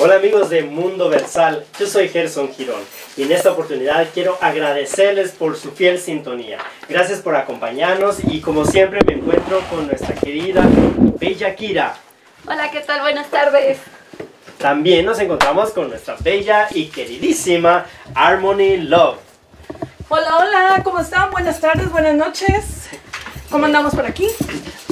Hola amigos de Mundo Versal, yo soy Gerson Girón y en esta oportunidad quiero agradecerles por su fiel sintonía. Gracias por acompañarnos y como siempre me encuentro con nuestra querida Bella Kira. Hola, ¿qué tal? Buenas tardes. También nos encontramos con nuestra bella y queridísima Harmony Love. Hola, hola, ¿cómo están? Buenas tardes, buenas noches. ¿Cómo andamos por aquí?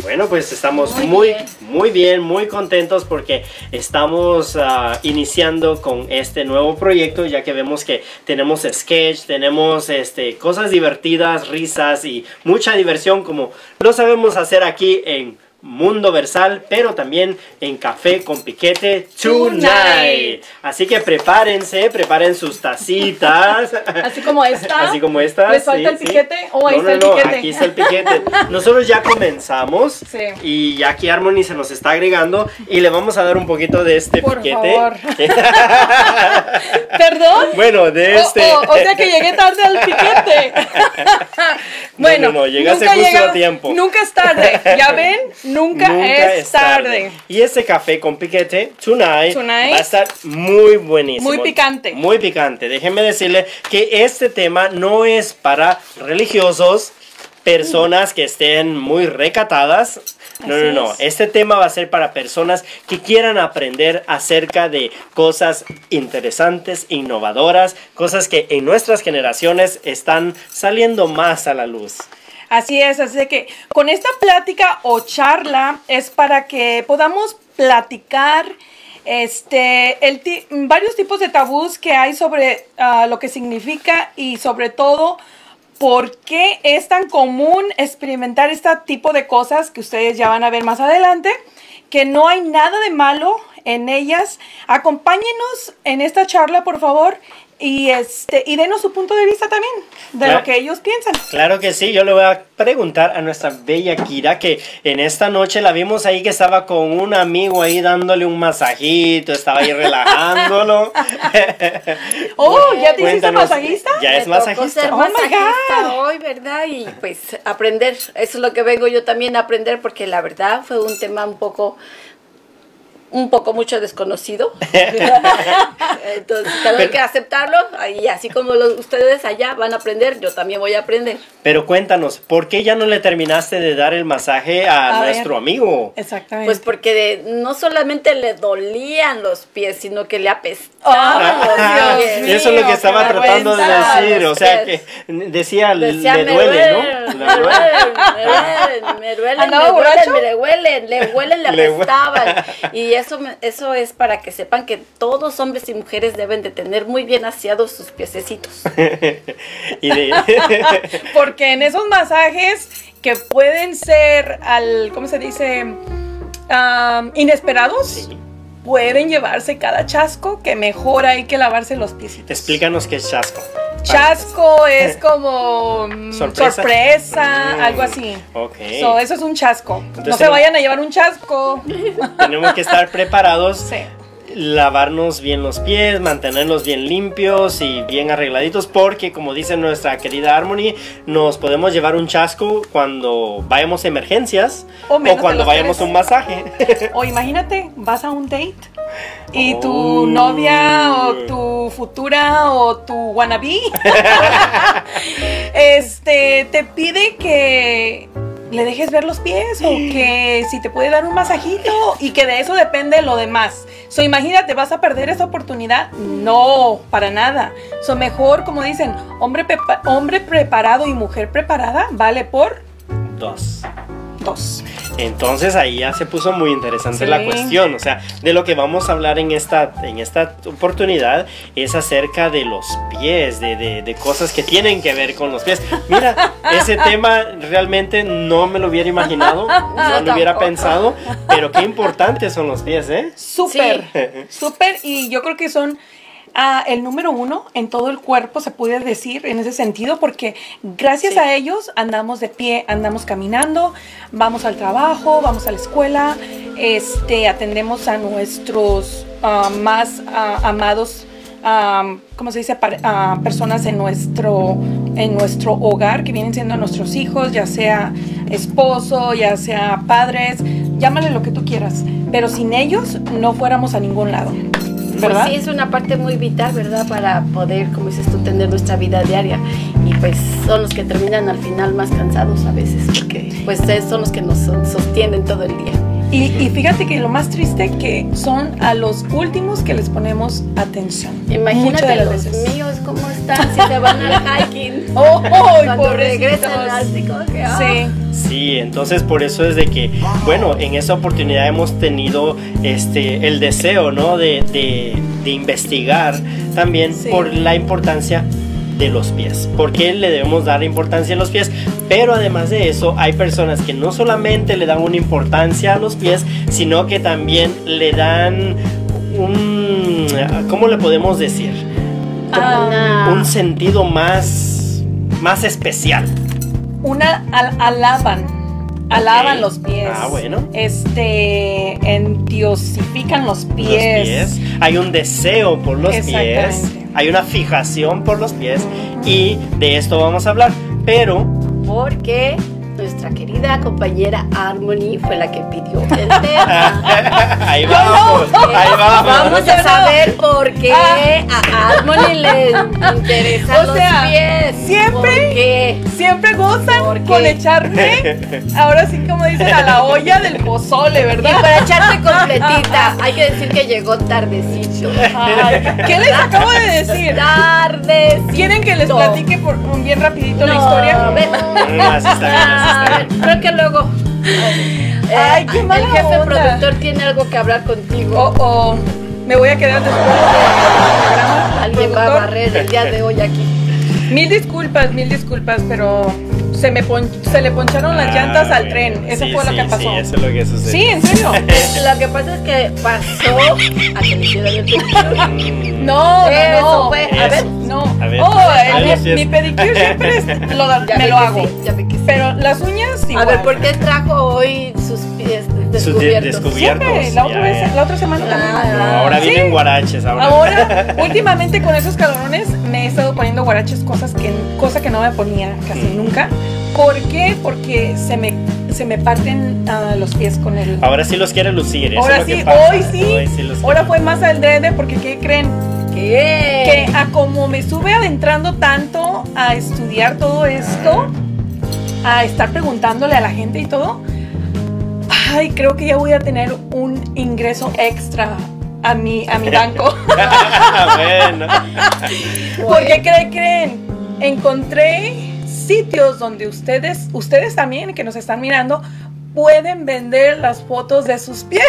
Bueno, pues estamos muy, Muy muy, bien. muy contentes porque estamos ah, iniciando con este nuevo proyecto, ya que vemos que tenemos sketch, tenemos este, cosas divertidas, risas y mucha diversión como lo sabemos hacer aquí en Mundo Versal, pero también en Café con Piquete Tonight. Tonight. Así que prepárense, preparen sus tacitas. Así como esta. Así como esta. ¿Les falta el piquete? Oh, ahí no, está el no, piquete. Aquí está el piquete. Nosotros ya comenzamos. Sí. Y ya aquí Harmony se nos está agregando. Y le vamos a dar un poquito de este Por piquete. favor. ¿Perdón? bueno, de O- este. O, o sea que llegué tarde al piquete. bueno, no, no, llegaste justo llega- a tiempo. Nunca es tarde. ¿Ya ven? Nunca, es, tarde. Y este café con piquete, tonight, Tonight. va a estar muy buenísimo. Muy picante. Muy picante. Déjenme decirle que este tema no es para religiosos, personas que estén muy recatadas. No, Así no, no. es. Este tema va a ser para personas que quieran aprender acerca de cosas interesantes, innovadoras, cosas que en nuestras generaciones están saliendo más a la luz. Así es, así que con esta plática o charla es para que podamos platicar este, varios tipos de tabús que hay sobre ah, lo que significa y sobre todo por qué es tan común experimentar este tipo de cosas que ustedes ya van a ver más adelante, que no hay nada de malo en ellas. Acompáñenos en esta charla, por favor, y, este, y denos su punto de vista también de Claro. lo que ellos piensan. Claro que sí, yo le voy a preguntar a nuestra bella Kira que en esta noche la vimos ahí que estaba con un amigo ahí dándole un masajito, estaba ahí relajándolo. Oh, ¿ya te hiciste masajista? Ya es Me tocó masajista. ser Oh my God. hoy, ¿verdad? Y pues aprender. Eso es lo que vengo yo también a aprender porque la verdad fue un tema un poco un poco mucho desconocido. Entonces, tengo Pero- que aceptarlo. Y así como los- ustedes allá van a aprender, yo también voy a aprender. Pero cuéntanos, ¿por qué ya no le terminaste de dar el masaje a, A ver. nuestro amigo? Exactamente. Pues porque de- no solamente le dolían los pies, sino que le Oh, apestaban los Ah. Dios eso es lo que estaba tratando de decir, o sea que decía, Decía, le duele, duelen, ¿no? Me Le duele. duelen, me duelen, me duelen, ¿Andaba me duelen, le huelen, le apestaban. Y eso, eso es para que sepan que todos hombres y mujeres deben de tener muy bien aseados sus piececitos. Porque en esos masajes que pueden ser al, ¿cómo se dice? Inesperados, pueden llevarse cada chasco, que mejor hay que lavarse los piecitos. Explícanos qué es chasco. Chasco es como mm, Sorpresa. sorpresa, Mm, algo así. Ok. So, eso es un chasco. no se vayan a llevar un chasco. Tenemos que estar preparados Sí. Lavarnos bien los pies, mantenerlos bien limpios y bien arregladitos porque como dice nuestra querida Harmony, nos podemos llevar un chasco cuando vayamos a emergencias O cuando vayamos a un masaje. O imagínate, vas a un date y Oh. tu novia o tu futura o tu wannabe este te pide que le dejes ver los pies o que si te puede dar un masajito y que de eso depende lo demás. So imagínate, ¿vas a perder esa oportunidad? No, para nada. So mejor, como dicen, hombre, hombre preparado y mujer preparada vale por Dos. Entonces ahí ya se puso muy interesante Sí. la cuestión. O sea, de lo que vamos a hablar en esta, en esta oportunidad es acerca de los pies, de, de- de cosas que tienen que ver con los pies. Mira, ese tema realmente no me lo hubiera imaginado, no lo hubiera pensado, pero qué importantes son los pies, ¿eh? Súper, súper, y yo creo que son ah, el número uno en todo el cuerpo, se puede decir en ese sentido, porque gracias Sí. a ellos andamos de pie, andamos caminando, vamos al trabajo, vamos a la escuela, este, atendemos a nuestros ah, más ah, amados. ah, ¿Cómo se dice? Personas en nuestro, en nuestro hogar, que vienen siendo nuestros hijos, ya sea esposo, ya sea padres, llámale lo que tú quieras. Pero sin ellos no fuéramos a ningún lado. ¿Verdad? Pues sí, es una parte muy vital, ¿verdad? Para poder, como dices tú, tener nuestra vida diaria. Y pues son los que terminan al final más cansados a veces, porque pues es- son los que nos so- sostienen todo el día. Y, y fíjate que lo más triste que son a los últimos que les ponemos atención. De Imagínate las los veces. míos, ¿cómo están? Si se van al hiking. Oh, oh, Cuando regresan que, ah. Sí. Sí, entonces por eso es de que, bueno, en esa oportunidad hemos tenido este, el deseo, ¿no? De, de- de investigar también Sí. por la importancia de los pies. ¿Por qué le debemos dar importancia a los pies? Pero además de eso, hay personas que no solamente le dan una importancia a los pies, sino que también le dan un... ¿Cómo le podemos decir? Ah, Un sentido más, más especial. Una al- alaban. Alaban los pies. Ah, bueno. Este endiosifican los pies. los pies. Hay un deseo por los pies. Hay una fijación por los pies. Y de esto vamos a hablar. Pero Porque nuestra querida compañera Harmony fue la que pidió el tema. ahí vamos. Ahí vamos. Vamos a saber por qué Ah. a Harmony le interesan O sea, los pies. siempre- ¿Por qué? Siempre gozan ¿Por qué? con echarme, ahora sí como dicen, a la olla del pozole, Y ¿verdad? para echarte completita, hay que decir que llegó tardecito. Ay, ¿Qué les acabo de decir? Tardecito. ¿Quieren que les platique por un bien rapidito la No, historia? ven. Mm, así está bien, así está bien. Creo que luego. Ay, qué mala El jefe onda. productor tiene algo que hablar contigo. Oh, oh, me voy a quedar después del programa. Alguien va a barrer el día de hoy aquí. Mil disculpas, mil disculpas, pero se me pon- se le poncharon las llantas Ah, al bueno. tren. Eso Sí, fue lo sí, que pasó. Sí, eso es lo que sucedió. Sí, en serio. Lo que pasa es que pasó a que le hicieran el pedicure. No, no, Eso no. fue. Eso. A ver. No. A ver, oh, mi, sí es- mi pedicure siempre es- lo- me lo hago. ya que. Pero las uñas A igual. ver, ¿por qué trajo hoy sus pies descubiertos? descubiertos. Siempre, la otra, vez, la otra semana también. Ah, No, ahora Sí. vienen guaraches. Ahora. Ahora, últimamente con esos calorones me he estado poniendo guaraches, cosas que, cosa que no me ponía casi Mm. nunca. ¿Por qué? Porque se me, se me parten ah, los pies con el... Ahora sí los quiere lucir. eso Ahora es lo que sí, pasa. hoy sí. Hoy sí los Ahora quiere- fue más al drede porque ¿qué creen? ¿Qué? Que a como me sube adentrando tanto a estudiar todo esto, a estar preguntándole a la gente y todo, ay, creo que ya voy a tener un ingreso extra a mi, a mi banco. bueno. Porque ¿qué creen? Encontré sitios donde ustedes, ustedes también que nos están mirando, pueden vender las fotos de sus pies.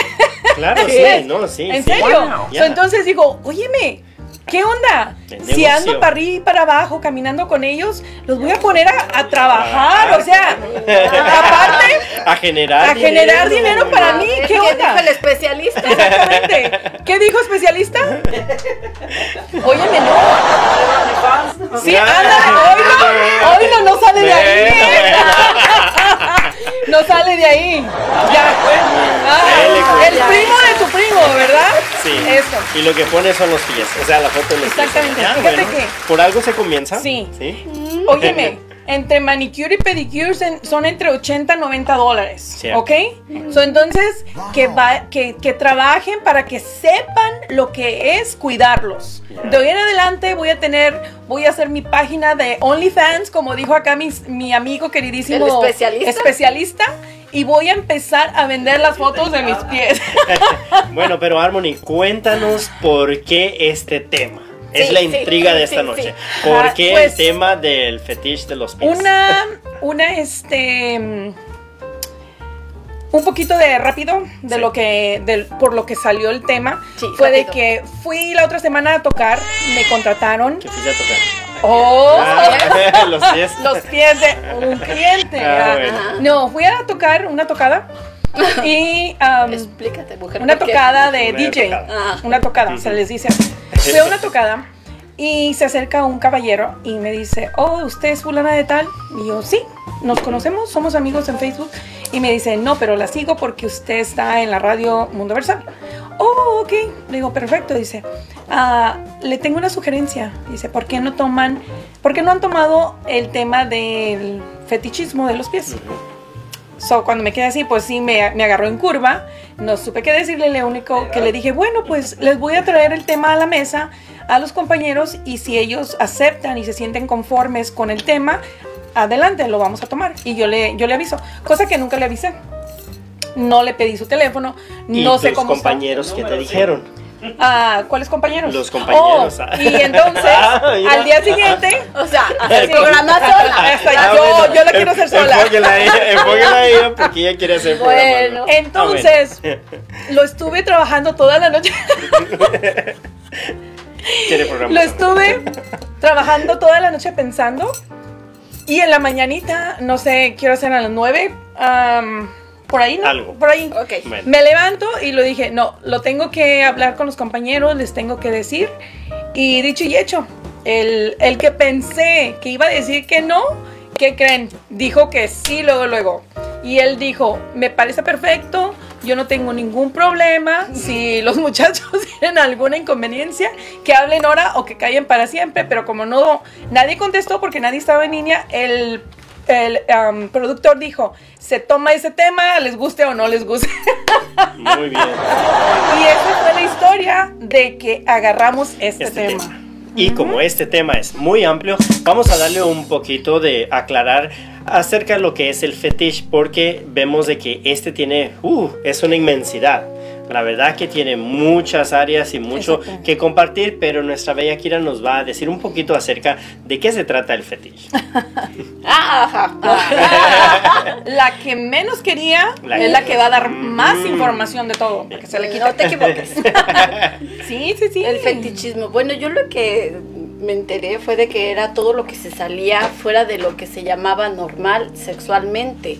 Claro, sí, no, sí. ¿En sí. serio? So, entonces digo, óyeme, ¿qué onda? Si ando para arriba y para abajo caminando con ellos, los voy a poner a, a trabajar. O sea, aparte, a generar a generar dinero para mí. ver, ¿Qué dijo onda? el especialista? Exactamente. ¿Qué dijo especialista? Óyeme, no. Sí, Ya. ándale, oílo, oílo, no sale de ahí. No sale de ahí. Ya. Ah, el primo de tu primo, ¿verdad? Sí. Eso. Y lo que pone son los pies. O sea, la foto de los pies. Exactamente. Fíjate bueno, que- Por algo se comienza. Sí. Sí. Óyeme, entre manicure y pedicure son entre 80 y 90 dólares. Cierto. ¿Ok? So, entonces, que, va, que, que trabajen para que sepan lo que es cuidarlos. De hoy en adelante voy a tener, voy a hacer mi página de OnlyFans, como dijo acá mi, mi amigo queridísimo. ¿El especialista? especialista, Y voy a empezar a vender las fotos de mis pies. bueno, pero Harmony, cuéntanos por qué este tema. Es Sí, la intriga sí, de esta sí, noche. sí. ¿Por Ah, qué pues, el tema del fetiche de los pies? Una, una, este, mm, un poquito de rápido de Sí. lo que, por lo que salió el tema. Sí, fue de que fui la otra semana a tocar, me contrataron. ¿Qué fuiste a tocar? Oh, Ah, los pies. los pies de un cliente. Ah, ah. bueno. No, fui a tocar una tocada y um, Explícate, mujer. una tocada de Una DJ. tocada. Una tocada, se les dice así. Fui una tocada y se acerca un caballero y me dice, oh, ¿usted es fulana de tal? Y yo, sí, nos conocemos, somos amigos en Facebook. Y me dice, no, pero la sigo porque usted está en la radio Mundo Versal. Oh, ok. Le digo, perfecto. Dice, "Ah, le tengo una sugerencia. Dice, ¿por qué no toman, por qué no han tomado el tema del fetichismo de los pies? So, cuando me quedé así, pues sí, me, me agarró en curva. No supe qué decirle. Lo único que le dije, bueno, pues les voy a traer el tema a la mesa a los compañeros y si ellos aceptan y se sienten conformes con el tema, adelante, lo vamos a tomar. Y yo le, yo le aviso, cosa que nunca le avisé. No le pedí su teléfono, ¿Y no sé cómo está. compañeros qué te dijeron? Ah, ¿Cuáles compañeros? Los compañeros, Oh, y entonces, Ah, al día siguiente, O sea, el programa sola. Hasta Ah, yo, bueno. yo la quiero hacer sola. Enfóquenla a ella, a ella porque ella quiere hacer programa. Bueno. Entonces, Ah, bueno. lo estuve trabajando toda la noche. Quiere programa. Lo estuve trabajando toda la noche pensando. Y en la mañanita, no sé, quiero hacer a las 9. Por ahí, ¿no? Algo. Por ahí. Ok. Bueno. Me levanto y lo dije, no, lo tengo que hablar con los compañeros, les tengo que decir. Y dicho y hecho, el, el que pensé que iba a decir que no, ¿qué creen? Dijo que sí, luego, luego. Y él dijo, me parece perfecto, yo no tengo ningún problema. Si los muchachos tienen alguna inconveniencia, que hablen ahora o que callen para siempre. Pero como no, nadie contestó porque nadie estaba en línea, el, el um, productor dijo, se toma ese tema, les guste o no les guste. Muy bien. Y esa fue la historia de que agarramos este, Este tema. tema. Y como este tema es muy amplio, vamos a darle un poquito de aclarar acerca de lo que es el fetiche, porque vemos de que este tiene, uh, es una inmensidad. La verdad que tiene muchas áreas y mucho Exacto. que compartir, pero nuestra bella Kira nos va a decir un poquito acerca de qué se trata el fetiche. Ajá. La que menos quería La es que- la que va a dar más Mm. información de todo. Porque se le quita. No te equivoques. Sí, sí, sí. El fetichismo. Bueno, yo lo que me enteré fue de que era todo lo que se salía fuera de lo que se llamaba normal sexualmente.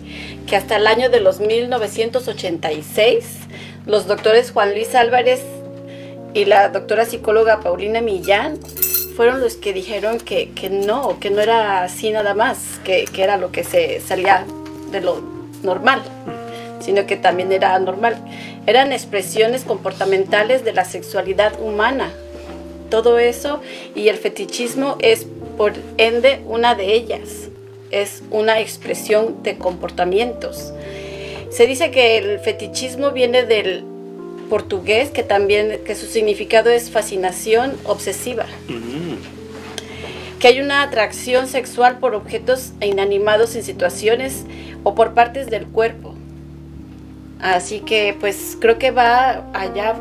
Que hasta el año de los 1986, los doctores Juan Luis Álvarez y la doctora psicóloga Paulina Millán fueron los que dijeron que, que no, que no era así nada más, que, que era lo que se salía de lo normal, sino que también era anormal. Eran expresiones comportamentales de la sexualidad humana. Todo eso y el fetichismo es por ende una de ellas. Es una expresión de comportamientos. Se dice que el fetichismo viene del portugués, que también que su significado es fascinación obsesiva. Mm, que hay una atracción sexual por objetos inanimados en situaciones o por partes del cuerpo. Así que pues creo que va allá,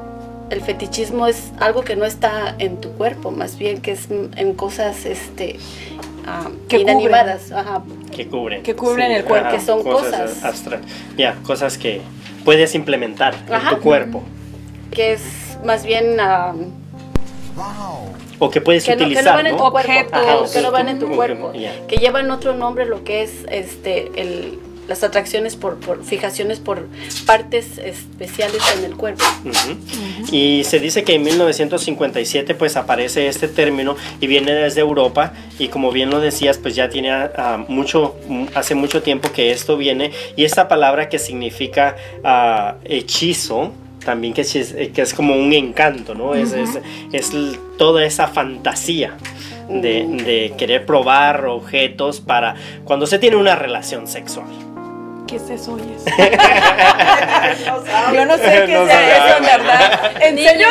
el fetichismo es algo que no está en tu cuerpo, más bien que es en cosas este, ah, Que inanimadas. Ajá. que cubren. Que cubren el cuerpo. Que son cosas. abstra- Ya, cosas que puedes implementar Ajá. en tu cuerpo. Que es más bien ah, O que puedes que, no, que utilizar, no van en tu ¿no? cuerpo, Objetos. ajá, que no van en tu que- cuerpo, ya. que llevan otro nombre lo que es este el, las atracciones por, por fijaciones por partes especiales en el cuerpo. Ujú. Y se dice que en 1957 pues aparece este término y viene desde Europa y como bien lo decías pues ya tiene ah, mucho, mm, hace mucho tiempo que esto viene y esta palabra que significa ah, hechizo también que es, que es como un encanto, ¿no? Es, es, es l- toda esa fantasía. De, de querer probar objetos para cuando se tiene una relación sexual. ¿Qué es eso, oyes? Yo no sé qué No es sabe. eso, en verdad. ¿En serio?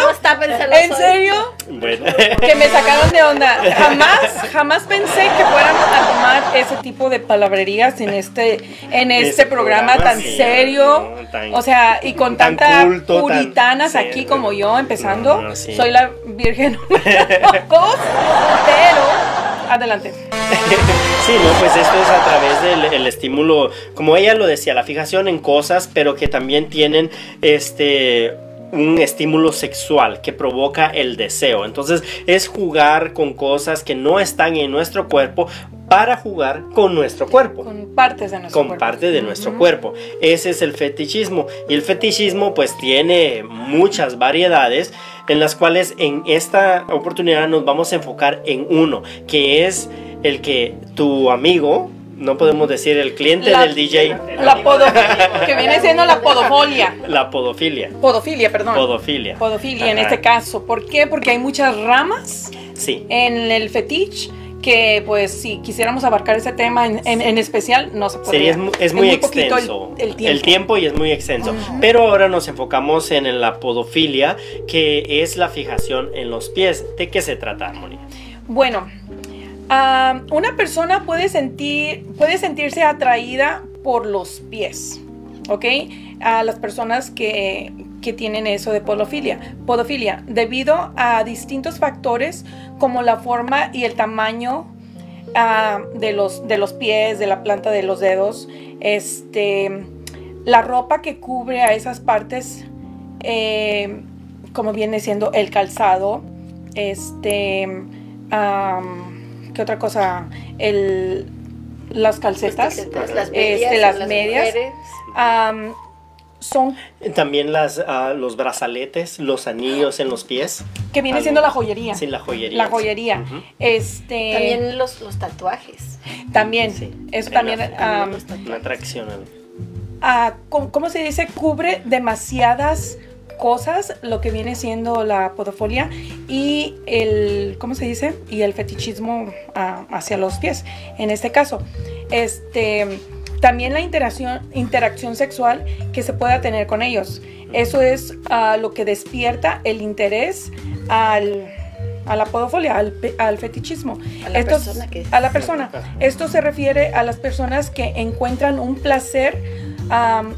¿En serio? Bueno, Que me sacaron de onda. Jamás, jamás pensé que fueran a tomar ese tipo de palabrerías en este, en este programa, programa, tan sí, serio. no, tan- o sea, y con tan tanta culto, tan- puritanas aquí como yo, empezando. No, sí. Soy la virgen número dos, pero adelante. Sí, no, pues esto es a través del el estímulo, como ella lo decía, la fijación en cosas, pero que también tienen este un estímulo sexual que provoca el deseo. Entonces es jugar con cosas que no están en nuestro cuerpo para jugar con nuestro cuerpo Con partes de nuestro con cuerpo. parte de nuestro cuerpo. Ese es el fetichismo. Y el fetichismo pues tiene muchas variedades en las cuales en esta oportunidad nos vamos a enfocar en uno, que es el que tu amigo, no podemos decir el cliente La- del DJ, La podo, que viene siendo la podofolia. la podofilia. Podofilia, perdón. Podofilia. Podofilia en este caso. ¿Por qué? Porque hay muchas ramas Sí. en el fetiche que pues si quisiéramos abarcar ese tema en, en- en especial, no se Sí, podría. es, mu- es muy el- extenso. El, tiempo. y es muy extenso. Pero ahora nos enfocamos en la podofilia, que es la fijación en los pies. ¿De qué se trata, Armonía? Bueno, ah, una persona puede, sentir, puede sentirse atraída por los pies, ¿ok? A las personas que, que tienen eso de podofilia, podofilia, debido a distintos factores como la forma y el tamaño ah, de, los, de los pies, de la planta de los dedos, este, la ropa que cubre a esas partes, eh, como viene siendo el calzado, este, ¿qué otra cosa? El, las calcetas, Las, las Este, medias, las las medias. mujeres. Son También las, ah, los brazaletes, los anillos en los pies. que viene Algo- siendo la joyería. Sí, la joyería. La joyería. Este También los, los tatuajes. también, Sí. eso En también. Una atracción. ah, ¿cómo, cómo se dice? Cubre demasiadas cosas lo que viene siendo la podofilia y el ¿cómo se dice? y el fetichismo ah, hacia los pies en este caso este también la interacción interacción sexual que se pueda tener con ellos eso es ah, lo que despierta el interés al a la al, fetichismo. A la Estos- persona que- a la persona. Esto se refiere a las personas que encuentran un placer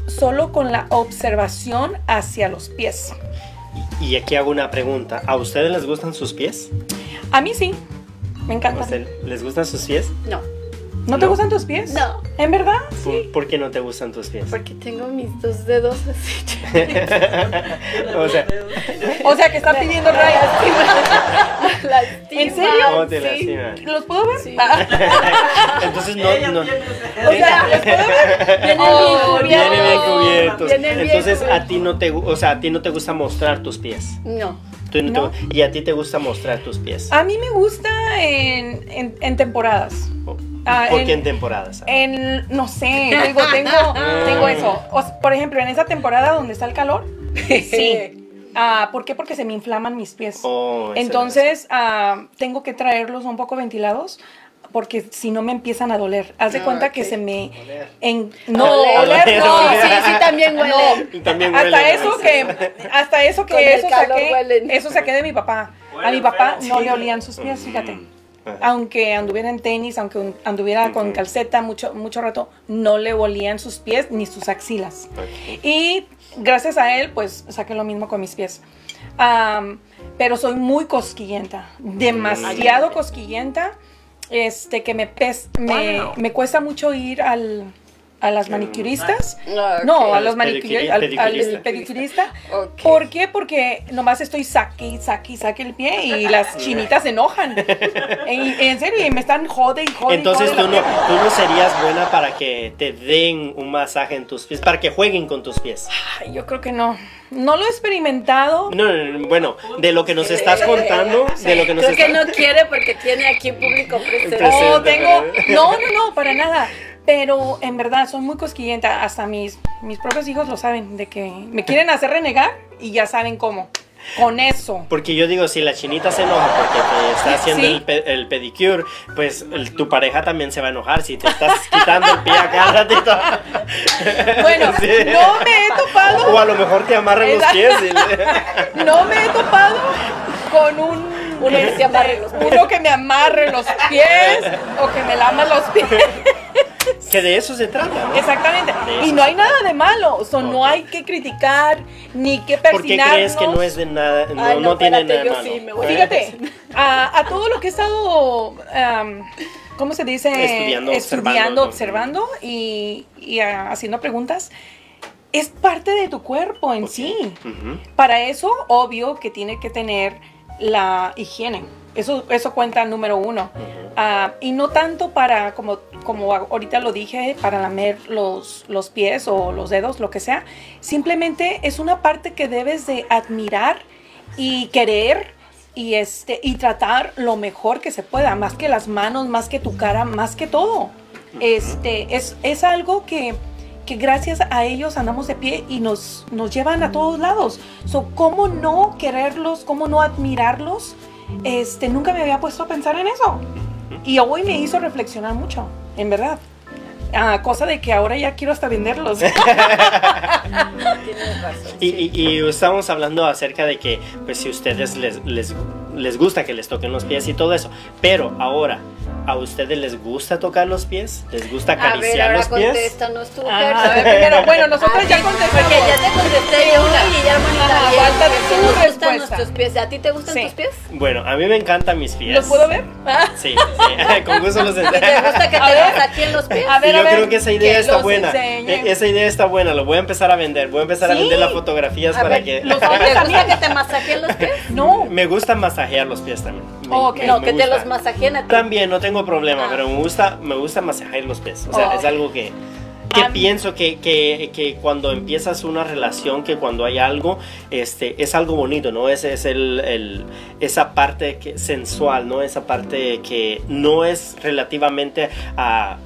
solo con la observación hacia los pies. Y aquí hago una pregunta. ¿A ustedes les gustan sus pies? A mí sí, me ¿A encanta. les gustan sus pies? No, ¿No te gustan tus pies? no, ¿En verdad? ¿Por, por qué no te gustan tus pies? porque tengo mis dos dedos así. o sea, O sea, que está pidiendo rayas. ¿En serio? ¿cómo te Sí. ¿Los puedo ver? Sí. Ah, Entonces no, no. o sea, ¿los puedo ver? Vienen Oh, bien cubiertos. cubiertos. Vienen bien Entonces a ti no te, o sea, a ti no te gusta mostrar tus pies. No. Tú no te No. gu- y a ti te gusta mostrar tus pies. A mí me gusta en, en, en temporadas. Ah, ¿Por en- qué en temporadas? En, no sé, digo, tengo, tengo eso. O por ejemplo, en esa temporada donde está el calor, sí. Ah, ¿Por qué? Porque se me inflaman mis pies. Oh, Entonces, ah, tengo que traerlos un poco ventilados porque si no me empiezan a doler. Haz de Ah, cuenta ok. que se me... En, no, Oler. oler, no. Sí, sí, también huele. Y también huele, Hasta ¿no? eso que, hasta eso que el eso calor saqué, huelen. eso saqué de mi papá. A mi Huelen papá feo. no le olían sus pies, fíjate. Ajá. Aunque anduviera en tenis, aunque un- anduviera con calceta mucho, mucho rato, no le olían sus pies ni sus axilas. Y gracias a él, pues saqué lo mismo con mis pies. Pero soy muy cosquillenta, demasiado cosquillenta, este, que me, pes- me, me cuesta mucho ir al, a las manicuristas. Ah, ok. No, a los manicuristas, al, al pedicurista. ¿Por qué? Porque nomás estoy saque saque saque el pie y las chinitas se enojan. en, en serio, y me están jode y jode. y Entonces jode tú no, tú no serías buena para que te den un masaje en tus pies, para que jueguen con tus pies. Ay, yo creo que no. No lo he experimentado. No, no, no, bueno, de lo que nos estás contando, de lo que nos Creo que estás... no quiere porque tiene aquí público presente. Oh, tengo. No, no, no, para nada. Pero en verdad soy muy cosquillenta. Hasta mis, mis propios hijos lo saben, de que me quieren hacer renegar y ya saben cómo. Con eso. Porque yo digo, si la chinita se enoja porque te está haciendo Sí. el, pe- el pedicure, pues el- tu pareja también se va a enojar si te estás quitando el pie a cada ratito. Bueno, Sí. no me he topado. O a lo mejor te amarran los pies. y- No me he topado con un. Uno que se amarre los pies. Uno que me amarre los pies o que me lama los pies. Que de eso se trata, ¿no? Exactamente. De Y no hay nada de malo. O sea, no hay que criticar ni que ¿Por qué persinarnos. crees que no es de nada, no, Ay, no, no tiene nada yo malo? sí me voy. Fíjate, a, a todo lo que he estado, ¿cómo se dice? Estudiando, Estudiando, observando, observando, y, y, ah, haciendo preguntas. Es parte de tu cuerpo en sí. Para eso, obvio que tiene que tener la higiene. Eso, eso cuenta número uno. Ah, y no tanto para, como, como ahorita lo dije, para lamer los, los pies o los dedos, lo que sea. Simplemente es una parte que debes de admirar y querer y, este, y tratar lo mejor que se pueda, más que las manos, más que tu cara, más que todo. Este, es, es algo que, que gracias a ellos andamos de pie y nos, nos llevan a todos lados. So, ¿Cómo no quererlos? ¿Cómo no admirarlos? Este, nunca me había puesto a pensar en eso. Y hoy me hizo reflexionar mucho, en verdad. Ah, cosa de que ahora ya quiero hasta venderlos. Tienes razón. Y, sí. y- y estamos hablando acerca de que, pues, si ustedes les, les, les gusta que les toquen los pies y todo eso. Pero ahora, ¿a ustedes les gusta tocar los pies? ¿Les gusta A ver, acariciar ahora los pies? tú, Ah, a ver, primero, bueno, nosotros A ya contestamos. Porque ya te contesté yo una y ya falta que si tu nos gustan respuesta. nuestros pies. ¿A ti te gustan Sí. tus pies? Bueno, a mí me encantan mis pies. ¿Los puedo ver? Ah, Sí, sí, con gusto los ¿Y te gusta que A te ver. masajeen los pies? A ver, Y yo a ver, creo que esa idea que está los buena. enseñen. E- Esa idea está buena, lo voy a empezar a vender. Voy a empezar a Sí. vender las fotografías A para ver, que. los ¿Te hombres gusta que te masajeen los pies? No. me gusta masajear los pies también. Me- Ok. me- No, me que te gusta. los masajeen a ti. También no tengo problema, Ah. pero me gusta, me gusta masajear los pies. O sea, Oh. es algo que, que A mí- pienso que, que, que cuando empiezas una relación, que cuando hay algo, este, es algo bonito, ¿no? Ese es el, el- esa parte que, sensual, ¿no? Esa parte que no es relativamente a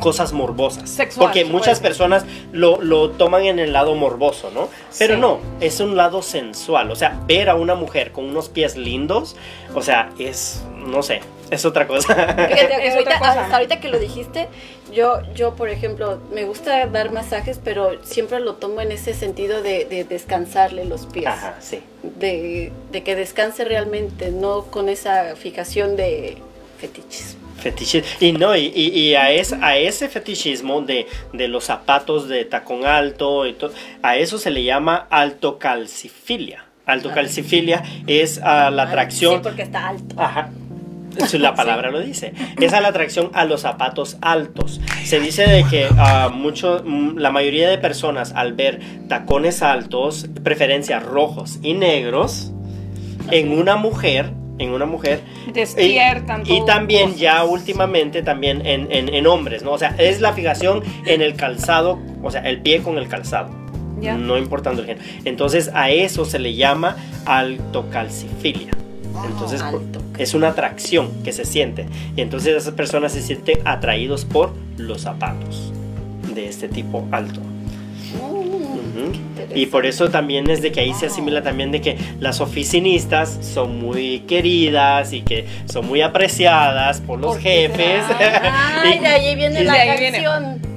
cosas morbosas. Sexual, Porque muchas puede personas lo, lo toman en el lado morboso, ¿no? Pero Sí. no, es un lado sensual. O sea, ver a una mujer con unos pies lindos, o sea, es, no sé, es otra cosa. Fíjate, Es ahorita, otra cosa. hasta ahorita que lo dijiste, yo, yo, por ejemplo, me gusta dar masajes, pero siempre lo tomo en ese sentido de, de descansarle los pies. Ajá, sí. De, de que descanse realmente, no con esa fijación de fetiches. Fetichismo. Y no, y, y- y a, es, a ese fetichismo de, de los zapatos de tacón alto, y to- a eso se le llama altocalcifilia. Altocalcifilia es ah, la atracción. Sí, porque está alto. Ajá. La palabra lo dice. Esa es la atracción a los zapatos altos. Se dice de que ah, mucho, mm, la mayoría de personas al ver tacones altos, preferencia rojos y negros, en una mujer, en una mujer, Despiertan y, también ya últimamente también en, en- en hombres, ¿no? O sea, es la fijación en el calzado, o sea, el pie con el calzado. Ya. No importando el género. Entonces a eso se le llama altocalcifilia. Entonces por- Alto. es una atracción que se siente. Y entonces esas personas se sienten atraídos por los zapatos de este tipo alto. Y por eso también es de que ahí se asimila también de que las oficinistas son muy queridas y que son muy apreciadas por los ¿Por qué jefes. Ay, Y de ahí viene y la viene.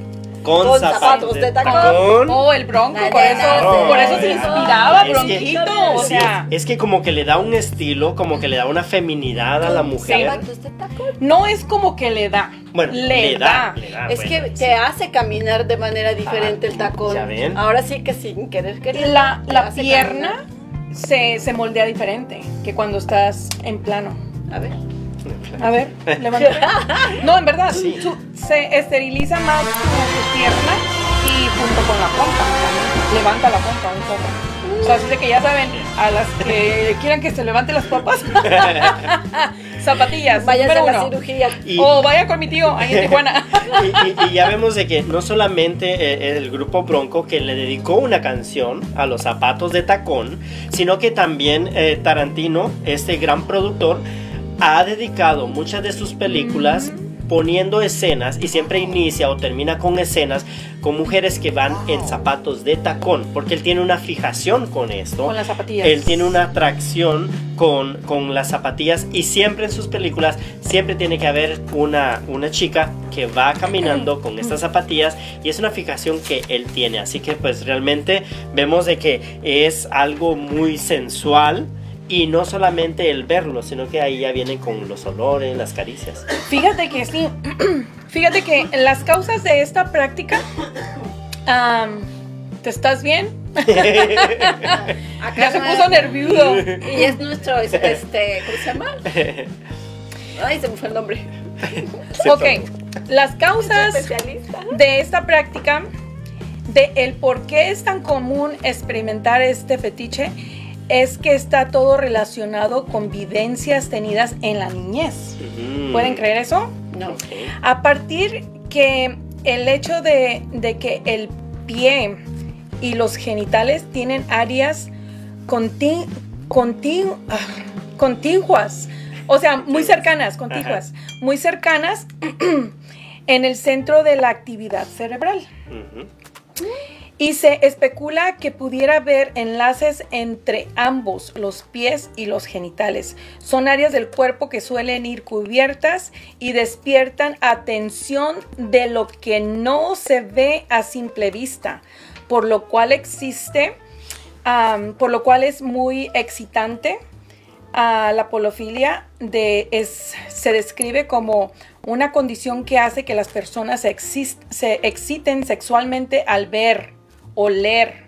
Con, con zapatos, zapatos de tacón. Oh, el bronco, La por eso, por eso se inspiraba, Es que- bronquito, o Sí, sea, es que como que le da un estilo, como que le da una feminidad a la mujer. Zapatos de tacón. no es como que le da, Bueno, le, da. le da, Es bueno, que sí. te hace caminar de manera diferente Ah, el tacón. ¿ya ven? Ahora sí que sin querer querer. La, la pierna se, se moldea diferente que cuando estás en plano. A ver. A ver, levántate. No, en verdad, Sí. su- se esteriliza más tu pierna y junto con la pompa. Levanta la pompa un poco. O sea, así de que ya saben, a las que quieran que se levante las papas, zapatillas, Vayas a la cirugía. Y- O vaya con mi tío ahí en Tijuana. y, y- y ya vemos de que no solamente eh, el grupo Bronco que le dedicó una canción a los zapatos de tacón, sino que también eh, Tarantino, este gran productor, ha dedicado muchas de sus películas poniendo escenas y siempre inicia o termina con escenas con mujeres que van en zapatos de tacón, porque él tiene una fijación con esto. Con las zapatillas. Él tiene una atracción con, con las zapatillas y siempre en sus películas siempre tiene que haber una, una chica que va caminando con estas zapatillas y es una fijación que él tiene. Así que pues realmente vemos de que es algo muy sensual y no solamente el verlo, sino que ahí ya viene con los olores, las caricias. Fíjate que sí. Fíjate que las causas de esta práctica. am, ¿Te estás bien? Ya se puso nervioso. Y es nuestro, este, ¿cómo se llama? Ay, se me fue el nombre. Ok, las causas de esta práctica, de el por qué es tan común experimentar este fetiche, es que está todo relacionado con vivencias tenidas en la niñez. ¿Pueden creer eso? No. A partir que el hecho de, de que el pie y los genitales tienen áreas conti- conti- ah, contiguas, o sea, muy cercanas, contiguas, muy cercanas en el centro de la actividad cerebral. Y se especula que pudiera haber enlaces entre ambos, los pies y los genitales. Son áreas del cuerpo que suelen ir cubiertas y despiertan atención de lo que no se ve a simple vista, por lo cual existe, por lo cual es muy excitante. la polofilia de, es, se describe como una condición que hace que las personas se, se exciten sexualmente al ver, oler,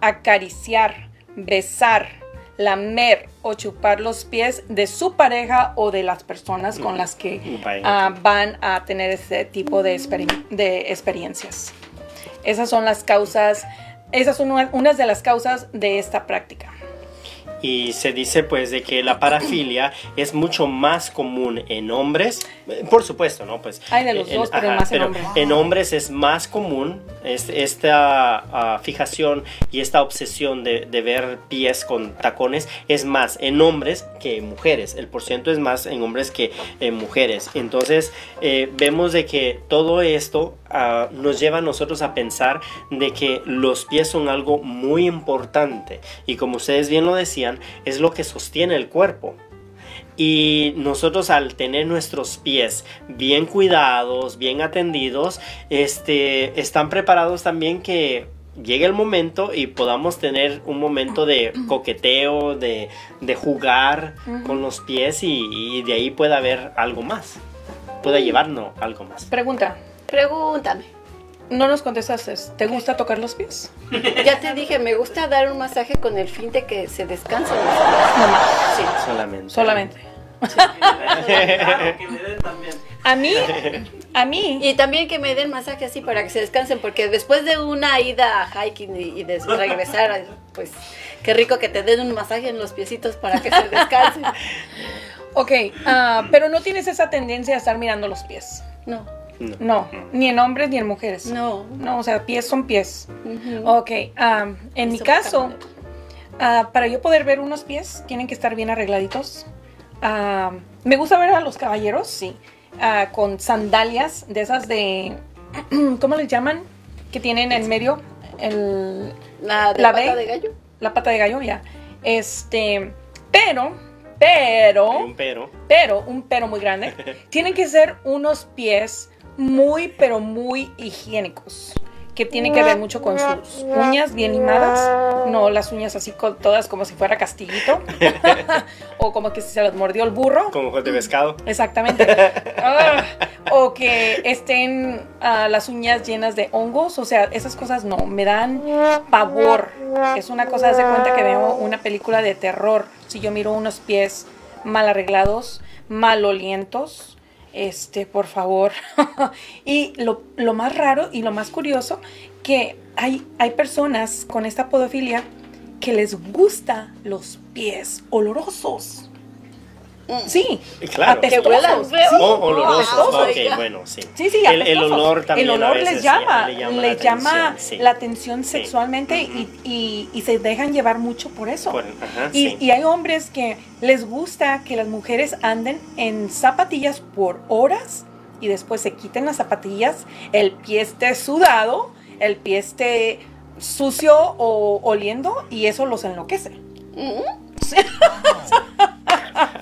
acariciar, besar, lamer o chupar los pies de su pareja o de las personas con las que Vaya. ah, van a tener ese tipo de, de experiencias. Esas son las causas, esas son una- unas de las causas de esta práctica. Y se dice pues de que la parafilia es mucho más común en hombres, por supuesto, ¿no? Pues Hay de los en- dos, pero más en hombres. en hombres es más común es- esta ah, fijación y esta obsesión de, de ver pies con tacones es más en hombres que en mujeres. El porciento es más en hombres que en mujeres. Entonces eh, vemos de que todo esto ah, nos lleva a nosotros a pensar de que los pies son algo muy importante y como ustedes bien lo decían, es lo que sostiene el cuerpo. Y nosotros al tener nuestros pies bien cuidados, bien atendidos, este, están preparados también que llegue el momento y podamos tener un momento de coqueteo, de, de jugar con los pies y, y de ahí pueda haber algo más. Pueda llevarnos algo más. Pregunta, Pregúntame. No nos contestaste, ¿te gusta tocar los pies? Ya te dije, me gusta dar un masaje con el fin de que se descansen. No más, Sí. Solamente. solamente. Claro, que me den también. A mí, a mí, Y también que me den masaje así para que se descansen, porque después de una ida a hiking y, y de regresar, pues qué rico que te den un masaje en los piecitos para que se descansen. ok, ah, pero no tienes esa tendencia a estar mirando los pies. No, No. No, ni en hombres ni en mujeres. no. No, o sea, pies son pies. Ujú. Ok, en mi caso, ah, para yo poder ver unos pies, tienen que estar bien arregladitos. Me gusta ver a los caballeros, sí, ah, con sandalias de esas de, ¿cómo les llaman? Que tienen en medio el, La de ¿La pata de gallo. la pata de gallo, ya. Este, pero, pero, un pero. pero, un pero muy grande, tienen que ser unos pies muy, pero muy higiénicos. Que tienen que ver mucho con sus uñas bien limadas. No las uñas así con todas como si fuera castillito. o como que se las mordió el burro. Como de pescado. Exactamente. Ah, o que estén ah, las uñas llenas de hongos. O sea, esas cosas no, me dan pavor. Es una cosa, haz de cuenta que veo una película de terror. Si yo miro unos pies mal arreglados, malolientos. Este, por favor. y lo, lo más raro y lo más curioso, que hay, hay personas con esta podofilia que les gusta los pies olorosos. Sí, Y Claro. Que feo. Sí, Oh, olorosos. apestosos. Ok, oiga. bueno, sí. Sí, sí, el, el olor también. El a olor veces, les sí, llama, le les llama, sí. la atención Sí. sexualmente y, y- y se dejan llevar mucho por eso. Por- ajá, y, sí. y hay hombres que les gusta que las mujeres anden en zapatillas por horas y después se quiten las zapatillas, el pie esté sudado, el pie esté sucio o oliendo y eso los enloquece. Ujú.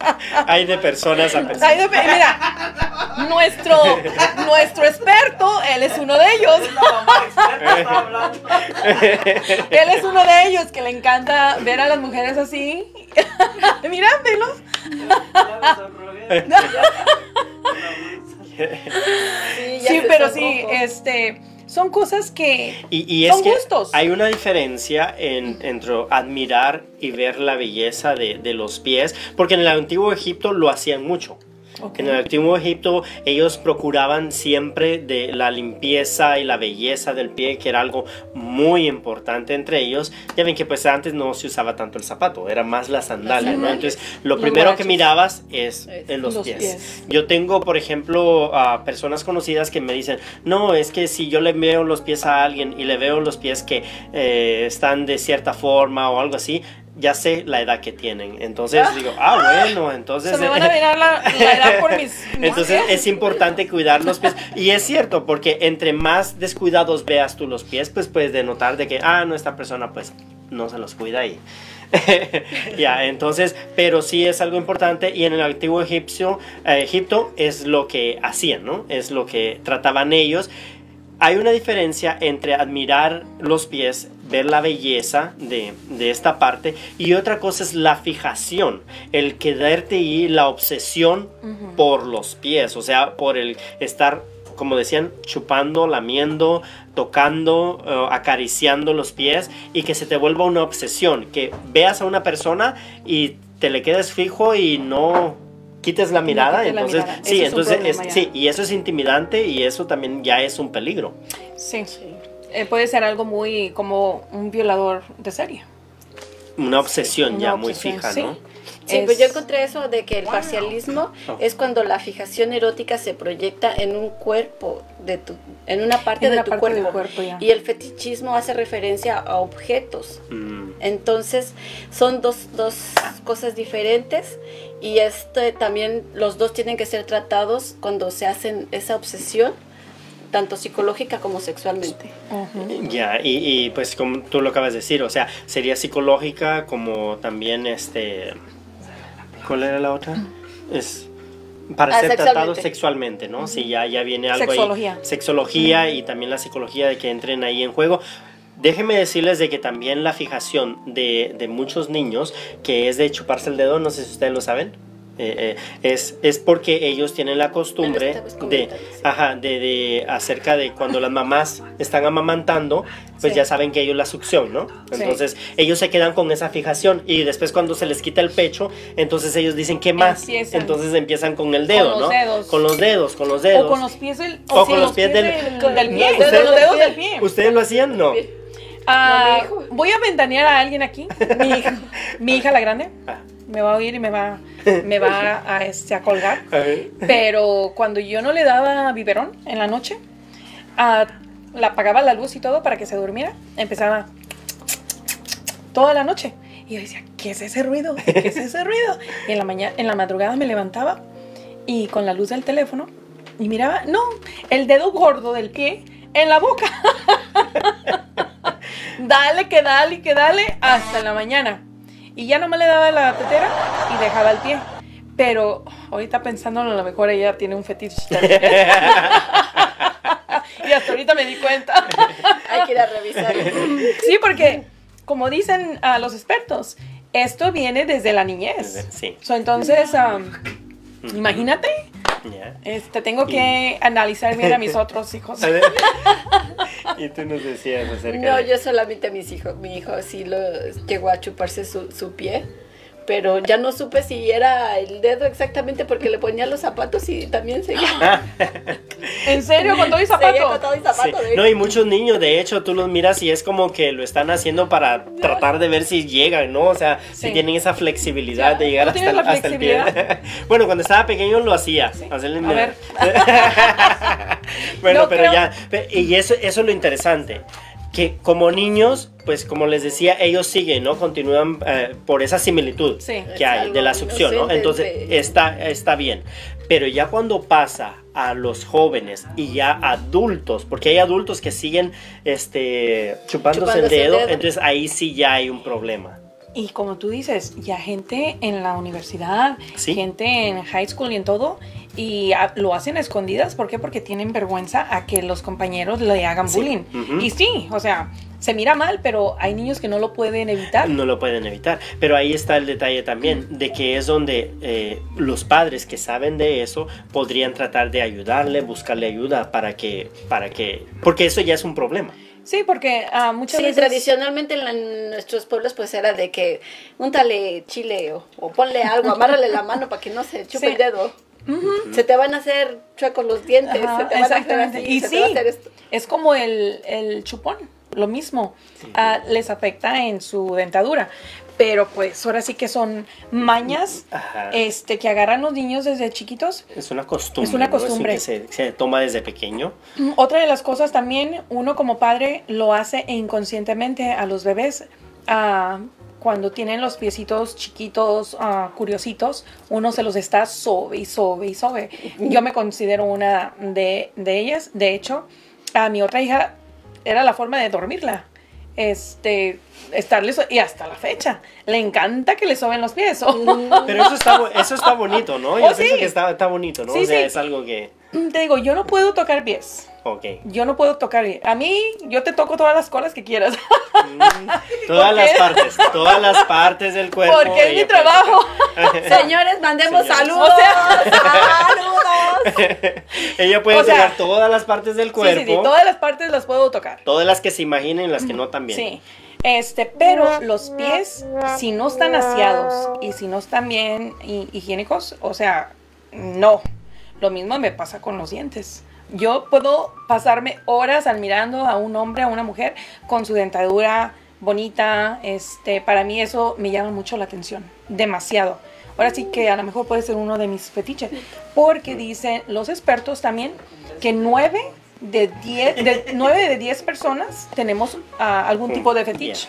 Hay de personas a personas. de- mira, nuestro, nuestro experto, él es uno de ellos. Él es uno de ellos que le encanta ver a las mujeres así. Mira, velos. Sí, ya Sí, pero sí, este, son cosas que Y, y es son que gustos. hay una diferencia en, entre admirar y ver la belleza de, de los pies, porque en el antiguo Egipto lo hacían mucho. Ok. En el antiguo Egipto ellos procuraban siempre de la limpieza y la belleza del pie, que era algo muy importante entre ellos. Ya ven que pues antes no se usaba tanto el zapato, era más la sandalia, ¿no? Entonces lo Los primero que mirabas es Es en los, los pies. pies. Yo tengo, por ejemplo, a personas conocidas que me dicen, no, es que si yo le veo los pies a alguien y le veo los pies que eh, están de cierta forma o algo así, ya sé la edad que tienen. Entonces digo, ah, bueno, entonces... Se me van a mirar la, la edad por mis... Entonces es importante cuidar los pies. Y es cierto, porque entre más descuidados veas tú los pies, pues puedes denotar de que, ah, no, esta persona pues no se los cuida y... ya, entonces, pero sí es algo importante y en el antiguo egipcio, eh, Egipto es lo que hacían, ¿no? Es lo que trataban ellos. Hay una diferencia entre admirar los pies, ver la belleza de, de esta parte y otra cosa es la fijación, el quedarte y la obsesión por los pies, o sea, por el estar como decían, chupando, lamiendo, tocando, eh, acariciando los pies y que se te vuelva una obsesión, que veas a una persona y te le quedes fijo y no quites la mirada, la entonces mirada. sí, Eso es un entonces problema es- sí, y eso es intimidante y eso también ya es un peligro. Sí. Eh, puede ser algo muy como un violador de serie. Una obsesión Una ya muy obsesión, fija, sí. ¿no? Sí, Es- pues yo encontré eso de que el parcialismo Oh. es cuando la fijación erótica se proyecta en un cuerpo de tu, en una parte En de una tu parte cuerpo. del cuerpo, ya. y el fetichismo hace referencia a objetos. Mm, Entonces son dos, dos cosas diferentes y este también los dos tienen que ser tratados cuando se hacen esa obsesión, tanto psicológica como sexualmente. Ya, y, y, pues como tú lo acabas de decir, o sea, sería psicológica como también este... ¿Cuál era la otra? Es para Ah, ser sexualmente. tratados sexualmente, ¿no? Si ya, ya viene algo Sexología. ahí. Sexología y también la psicología de que entren ahí en juego. Déjenme decirles de que también la fijación de, de muchos niños, que es de chuparse el dedo, no sé si ustedes lo saben, eh, eh, es, es porque ellos tienen la costumbre de, ajá, de, de acerca de cuando las mamás están amamantando, pues Sí. ya saben que ellos la succión, ¿no? Sí. Entonces ellos se quedan con esa fijación y después cuando se les quita el pecho, entonces ellos dicen, ¿qué más? Empiezan. Entonces empiezan con el dedo, Con los ¿no? dedos. Con los dedos, con los dedos. O con los pies del, O con los pies del- del, pie. Con los con los dedos del pie. ¿Ustedes lo hacían? No. Ah, No, voy a ventanear a alguien aquí. Mi hija, mi hija la grande Ah, me va a oír y me va, me va a, este, a colgar. a. Pero cuando yo no le daba biberón en la noche, ah, la apagaba la luz y todo para que se durmiera, empezaba toda la noche. Y yo decía, ¿qué es ese ruido? ¿Qué es ese ruido? Y en la mañana, en la madrugada me levantaba y con la luz del teléfono y miraba, no, el dedo gordo del pie en la boca. dale, que dale, que dale, hasta la mañana. Y ya no me le daba la tetera y dejaba el pie. Pero ahorita pensándolo, a lo mejor ella tiene un fetiche. y hasta ahorita me di cuenta. Hay que ir a revisar. sí, porque como dicen a los expertos, esto viene desde la niñez. Sí. So, entonces, am, imagínate, Ya. este, tengo que analizar bien a mis otros hijos. Y tú nos decías acerca No, de... yo solamente a mis hijos. Mi hijo sí lo llegó a chuparse su, su pie, pero ya no supe si era el dedo exactamente porque le ponía los zapatos y también seguía, ¿En serio? ¿Con todo y seguía con zapato? todo y Sí. zapato. No, y muchos niños, de hecho, tú los miras y es como que lo están haciendo para tratar de ver si llegan, ¿no? O sea, si Sí. tienen esa flexibilidad de llegar ¿Tú hasta, la hasta el pie. bueno, cuando estaba pequeño lo hacía. Hacerle- A ver. bueno, No pero creo- ya, y eso, eso es lo interesante. Que como niños, pues como les decía, ellos siguen, ¿no? Continúan eh, por esa similitud Sí. que hay de la succión, ¿no? Entonces, de- está, está bien. Pero ya cuando pasa a los jóvenes y ya adultos, porque hay adultos que siguen este, chupándose, el, Chupándose el dedo, dedo. entonces ahí sí ya hay un problema. Y como tú dices, ya gente en la universidad, Sí. gente en high school y en todo, y a- lo hacen a escondidas. ¿Por qué? Porque tienen vergüenza a que los compañeros le hagan Sí. bullying. Ujú. Y sí, o sea, se mira mal, pero hay niños que no lo pueden evitar. No lo pueden evitar. Pero ahí está el detalle también, de que es donde eh, los padres que saben de eso podrían tratar de ayudarle, buscarle ayuda para que, para que, porque eso ya es un problema. Sí, porque ah, muchas Sí, veces... tradicionalmente en, la- en nuestros pueblos pues era de que úntale chile o, o ponle algo, amárrale la mano para que no se chupe Sí. el dedo. Se te van a hacer chuecos los dientes, Ajá, se te van a hacer exactamente. así, Y se sí, te va a hacer esto. es como el, el chupón, lo mismo. Ah, les afecta en su dentadura. Pero pues ahora sí que son mañas Ajá. este, que agarran los niños desde chiquitos. Es una costumbre. Es una ¿no? costumbre. que se, se toma desde pequeño. Mm, Otra de las cosas también, uno como padre lo hace inconscientemente a los bebés. ah, cuando tienen los piecitos chiquitos, ah, curiositos, uno se los está sobe y sobe y sobe. Yo me considero una de, de ellas. De hecho, a mi otra hija era la forma de dormirla. Este, estarle so- y hasta la fecha le encanta que le soben los pies. Pero eso está, eso está bonito, ¿no? Yo Oh, pienso sí. que está, está bonito, ¿no? Sí, o sea, sí. es algo que... Te digo, yo no puedo tocar pies. Ok. Yo no puedo tocar. A mí, yo te toco todas las colas que quieras. Todas ¿Por las partes, todas las partes del cuerpo. Porque es mi trabajo. Señores, mandemos Señores. saludos. O sea- saludos. Ella puede O sea, tocar todas las partes del Sí, cuerpo. sí, sí, todas las partes las puedo tocar. Todas las que se imaginen, las que no también. Sí. Este, pero los pies, si no están aseados y si no están bien hi- higiénicos, o sea, no. Lo mismo me pasa con los dientes. Yo puedo pasarme horas admirando a un hombre, a una mujer, con su dentadura bonita. Este, para mí eso me llama mucho la atención. Demasiado. Ahora sí que a lo mejor puede ser uno de mis fetiches. Porque dicen los expertos también que nueve de 10 de, nueve de 10 personas tenemos ah, algún tipo de fetiche.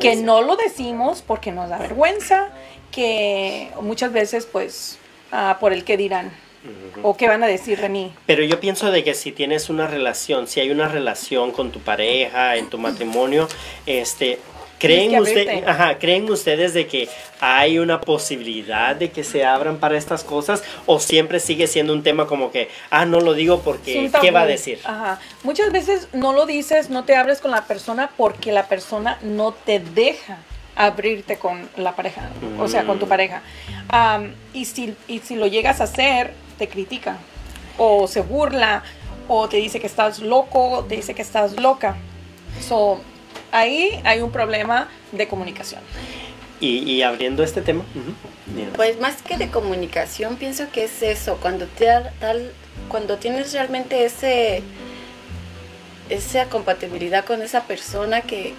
Que no lo decimos porque nos da vergüenza, que muchas veces pues ah, por el que dirán o qué van a decir de mí. Pero yo pienso de que si tienes una relación, si hay una relación con tu pareja, en tu matrimonio, este, ¿creen, que usted, ajá, ¿creen ustedes de que hay una posibilidad de que se abran para estas cosas? ¿O siempre sigue siendo un tema como que, ah, no lo digo Es porque, ¿qué va a decir? Ajá. Muchas veces no lo dices, no te abres con la persona porque la persona no te deja abrirte con la pareja, o sea, con tu Mm. pareja. Y, si, y si lo llegas a hacer, te critica, o se burla, o te dice que estás loco, o te dice que estás loca. So, ahí hay un problema de comunicación. Y, y abriendo este tema. Pues más que de comunicación, pienso que es eso, cuando te da- tal, cuando tienes realmente ese esa compatibilidad con esa persona que,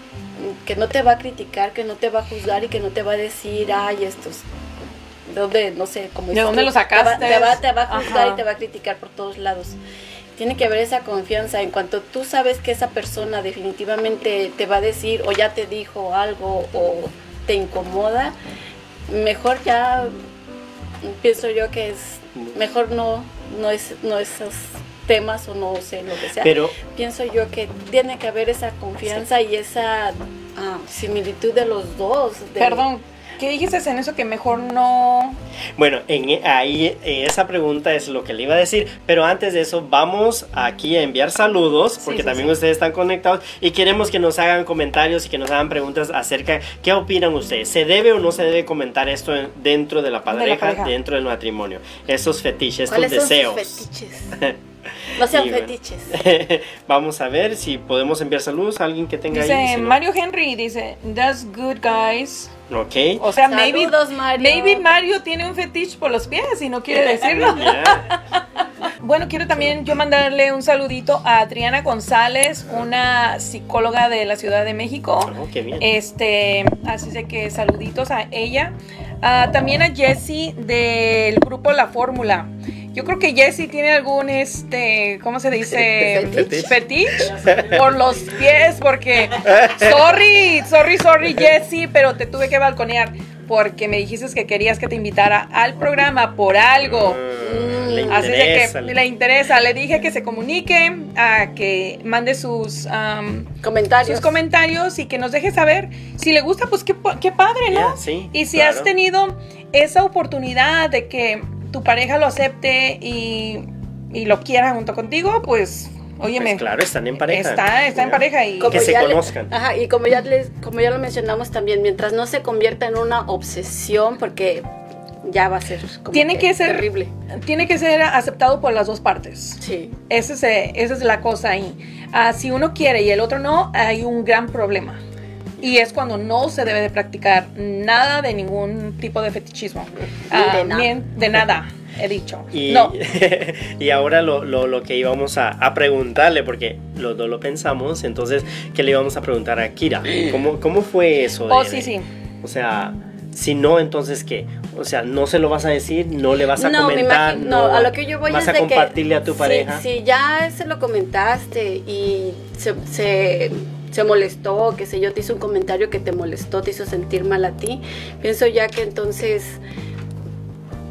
que no te va a criticar, que no te va a juzgar y que no te va a decir, ay, estos, ¿de dónde, no sé, cómo ¿De dónde lo Te va, sacaste? te va- te va a juzgar Ajá. y te va a criticar por todos lados. Tiene que haber esa confianza. En cuanto tú sabes que esa persona definitivamente te va a decir o ya te dijo algo o te incomoda, mejor ya pienso yo que es mejor no no es no esos temas o no sé lo que sea. Pero pienso yo que tiene que haber esa confianza y esa ah, similitud de los dos. de- Perdón, ¿qué dijiste en eso que mejor no... Bueno, en, e- ahí eh, esa pregunta es lo que le iba a decir, pero antes de eso vamos aquí a enviar saludos, porque sí, también sí. ustedes están conectados y queremos que nos hagan comentarios y que nos hagan preguntas acerca, ¿qué opinan ustedes? ¿Se debe o no se debe comentar esto en- dentro de la pareja, pareja. dentro del matrimonio? Esos fetiches, estos ¿Cuáles son sus deseos. fetiches? No sean Y bueno. fetiches. vamos a ver si podemos enviar saludos a alguien que tenga ahí. Dice si no- Mario Henry, dice, that's good guys. Ok. O sea, maybe, Saludos, Mario. maybe Mario tiene un fetiche por los pies y no quiere decirlo. Bueno, quiero también yo mandarle un saludito a Adriana González, una psicóloga de la Ciudad de México. Oh, qué bien. Este, así de que saluditos a ella. Ah, también a Jessie del grupo La Fórmula. Yo creo que Jessie tiene algún, este, ¿cómo se dice? Fetiche. Fetiche por los pies, porque, sorry, sorry, sorry Jessie, pero te tuve que balconear porque me dijiste que querías que te invitara al programa por algo. Ah, le Así de interesa, que le- interesa. Le dije que se comunique, a que mande sus, am, Comentarios. sus comentarios y que nos deje saber. Si le gusta, pues qué, qué padre, ¿no? Sí, y si claro. has tenido esa oportunidad de que tu pareja lo acepte y, y lo quiera junto contigo, pues, óyeme. Pues claro, están en pareja. Está, está en pareja y... Que se ya le- conozcan. ajá, y como ya, les, como ya lo mencionamos también, mientras no se convierta en una obsesión, porque ya va a ser como Tiene que ser- terrible. Tiene que ser aceptado por las dos partes. Sí. Ese es, esa es la cosa ahí. Ah, si uno quiere y el otro no, hay un gran problema. Y es cuando no se debe de practicar nada de ningún tipo de fetichismo. Ah, de nada. bien, de nada, he dicho. Y, No, y ahora lo, lo- lo que íbamos a, a preguntarle, porque los dos lo pensamos, entonces, ¿qué le íbamos a preguntar a Kira? ¿Cómo, cómo fue eso? de- oh sí, sí. O sea, si no, entonces, ¿qué? O sea, ¿no se lo vas a decir? ¿No le vas a no, me comentar? imagino, no, a lo que yo voy ¿Vas es a de que compartirle a tu si- pareja? Si, ya se lo comentaste y se, se, se molestó, qué sé yo, te hizo un comentario que te molestó, te hizo sentir mal a ti, pienso ya que entonces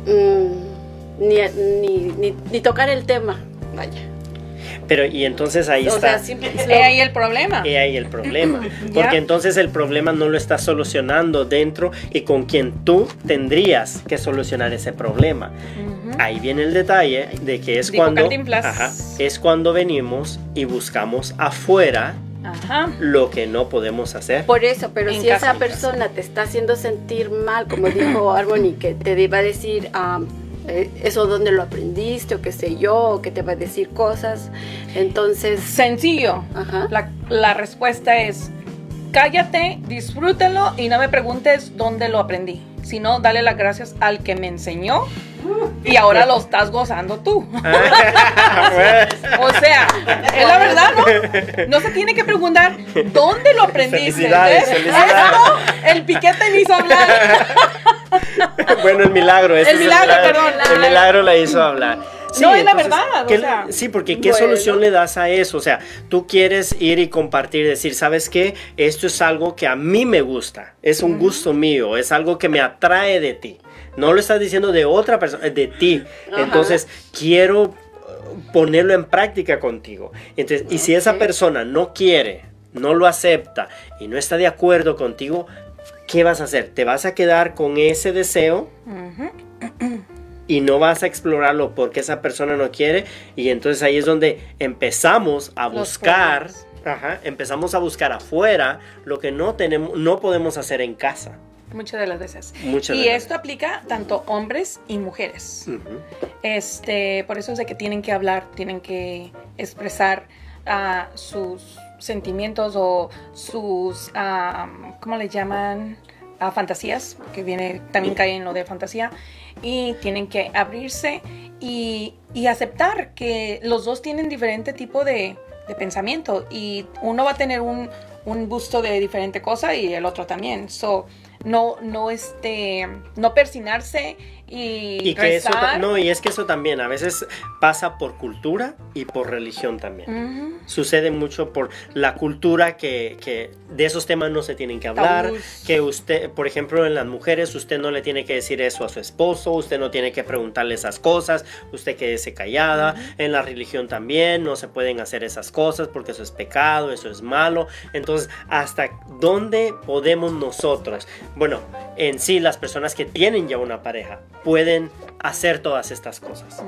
mm, ni, ni, ni, ni tocar el tema, vaya. Pero y entonces ahí O está. sea, He ahí el problema. Y ahí el problema. Porque entonces el problema no lo estás solucionando dentro y con quien tú tendrías que solucionar ese problema. Ahí viene el detalle de que es Dijo cuando ajá, es cuando venimos y buscamos afuera Ajá. lo que no podemos hacer. Por eso, pero En si casa, esa casa. persona te está haciendo sentir mal, como dijo Arboni, que te va a decir eh, eso dónde lo aprendiste o qué sé yo, o que te va a decir cosas, entonces, Sencillo. ajá, La, la respuesta es cállate, disfrútalo y no me preguntes dónde lo aprendí. Si no, dale las gracias al que me enseñó y ahora lo estás gozando tú. O sea, es la verdad, ¿no? No se tiene que preguntar dónde lo aprendiste. Felicidades, felicidades. Esto, el piquete me hizo hablar. bueno, el milagro. El es milagro, perdón. El milagro la hizo hablar. No, es la verdad, o ¿qué- sea. sí, porque ¿qué Bueno. solución le das a eso? O sea, tú quieres ir y compartir, decir, ¿sabes qué? Esto es algo que a mí me gusta, es un gusto mío, es algo que me atrae de ti. No lo estás diciendo de otra persona, de ti. Ajá. Entonces, quiero uh, ponerlo en práctica contigo. Entonces, y si esa Ok. persona no quiere, no lo acepta y no está de acuerdo contigo, ¿qué vas a hacer? ¿Te vas a quedar con ese deseo? Ujú. Y no vas a explorarlo porque esa persona no quiere y entonces ahí es donde empezamos a Los buscar ajá, empezamos a buscar afuera lo que no tenemos no podemos hacer en casa Muchas de las veces. Muchas y esto aplica tanto hombres y mujeres. Este, por eso es de que tienen que hablar, tienen que expresar ah, sus sentimientos o sus, ah, ¿cómo le llaman? Ah, fantasías, que viene, también cae en lo de fantasía, y tienen que abrirse y, y aceptar que los dos tienen diferente tipo de, de pensamiento y uno va a tener un, un gusto de diferente cosa y el otro también. So, no, no, este, no persinarse y, y que eso no y es que eso también a veces pasa por cultura y por religión también. Sucede mucho por la cultura que, que de esos temas no se tienen que hablar, Tabús. que usted, por ejemplo, en las mujeres, usted no le tiene que decir eso a su esposo, usted no tiene que preguntarle esas cosas, usted quédese callada, en la religión también no se pueden hacer esas cosas porque eso es pecado, eso es malo, entonces, ¿hasta dónde podemos nosotros? Bueno, en sí las personas que tienen ya una pareja pueden hacer todas estas cosas.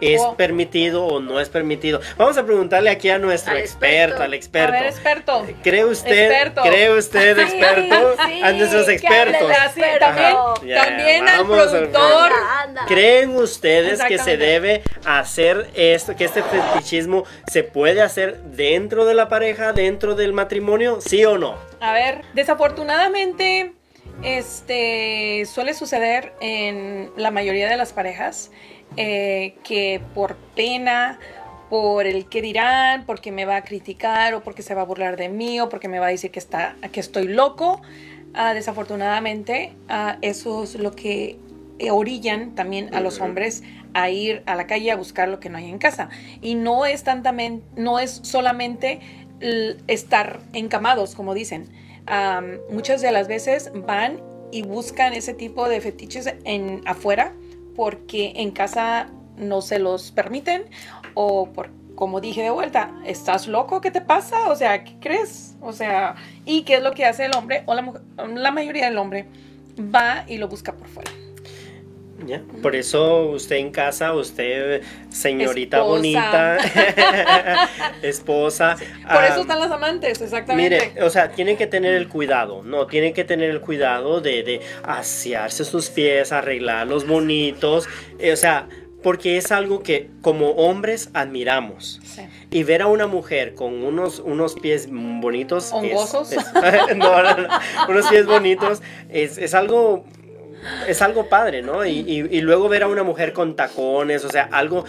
¿Es permitido o no es permitido? Vamos a preguntarle aquí a nuestro Al experto, experto. al experto. A ver, experto. ¿Cree usted, Experto. ¿cree usted experto sí, a nuestros expertos? Así, también Ya, también al vamos al- productor. Anda, anda. ¿Creen ustedes que se debe hacer esto, que este fetichismo se puede hacer dentro de la pareja, dentro del matrimonio? ¿Sí o no? A ver, desafortunadamente, este suele suceder en la mayoría de las parejas eh, que por pena, por el que dirán, porque me va a criticar o porque se va a burlar de mí o porque me va a decir que está, que estoy loco, ah, desafortunadamente ah, eso es lo que orillan también a los hombres a ir a la calle a buscar lo que no hay en casa. Y no es tantamen- no es solamente estar encamados como dicen Muchas de las veces van y buscan ese tipo de fetiches en afuera porque en casa no se los permiten o por como dije de vuelta, ¿estás loco? ¿Qué te pasa? O sea, ¿qué crees? O sea, ¿y qué es lo que hace el hombre o la? La mayoría del hombre va y lo busca por fuera. ¿Ya? Por eso usted en casa, usted señorita Esposa. bonita, esposa. Por ah, eso están las amantes, exactamente. Mire, o sea, tienen que tener el cuidado, no, tienen que tener el cuidado de, de asearse sus pies, arreglarlos bonitos, eh, o sea, porque es algo que como hombres admiramos. Sí. Y ver a una mujer con unos, unos pies bonitos. es- ¿Hongosos? es- no, no, no, unos pies bonitos es, es algo. Es algo padre, ¿no? Y, y- y luego ver a una mujer con tacones, o sea, algo.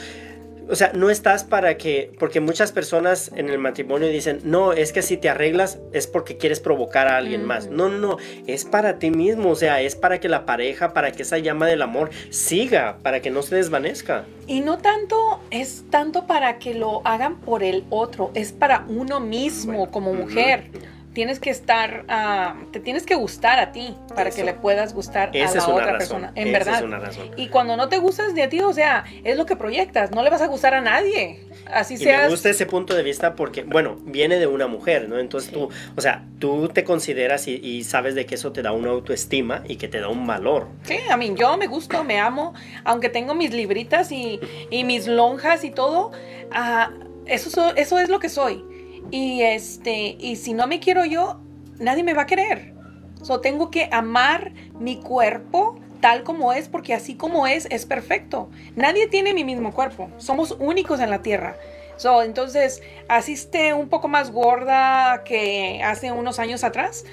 o sea, no estás para que, porque muchas personas en el matrimonio dicen, no, es que si te arreglas es porque quieres provocar a alguien más. No, no, no, es para ti mismo, o sea, es para que la pareja, para que esa llama del amor siga, para que no se desvanezca. Y no tanto es tanto para que lo hagan por el otro, es para uno mismo Bueno, como mujer. Tienes que estar, ah, te tienes que gustar a ti para que le puedas gustar a la es una otra razón. persona. En esa verdad. es una razón. Y cuando no te gustas de a ti, o sea, es lo que proyectas, no le vas a gustar a nadie. Así Y seas. me gusta ese punto de vista porque, bueno, viene de una mujer, ¿no? Entonces tú, o sea, tú te consideras y, y sabes de que eso te da una autoestima y que te da un valor. Sí, a mí yo me gusto, me amo, aunque tengo mis libritas y, y mis lonjas y todo, ah, eso, so- eso es lo que soy. Y, este, y si no me quiero yo, nadie me va a querer. So, tengo que amar mi cuerpo tal como es, porque así como es, es perfecto. Nadie tiene mi mismo cuerpo, somos únicos en la tierra. So, entonces, así esté un poco más gorda que hace unos años atrás,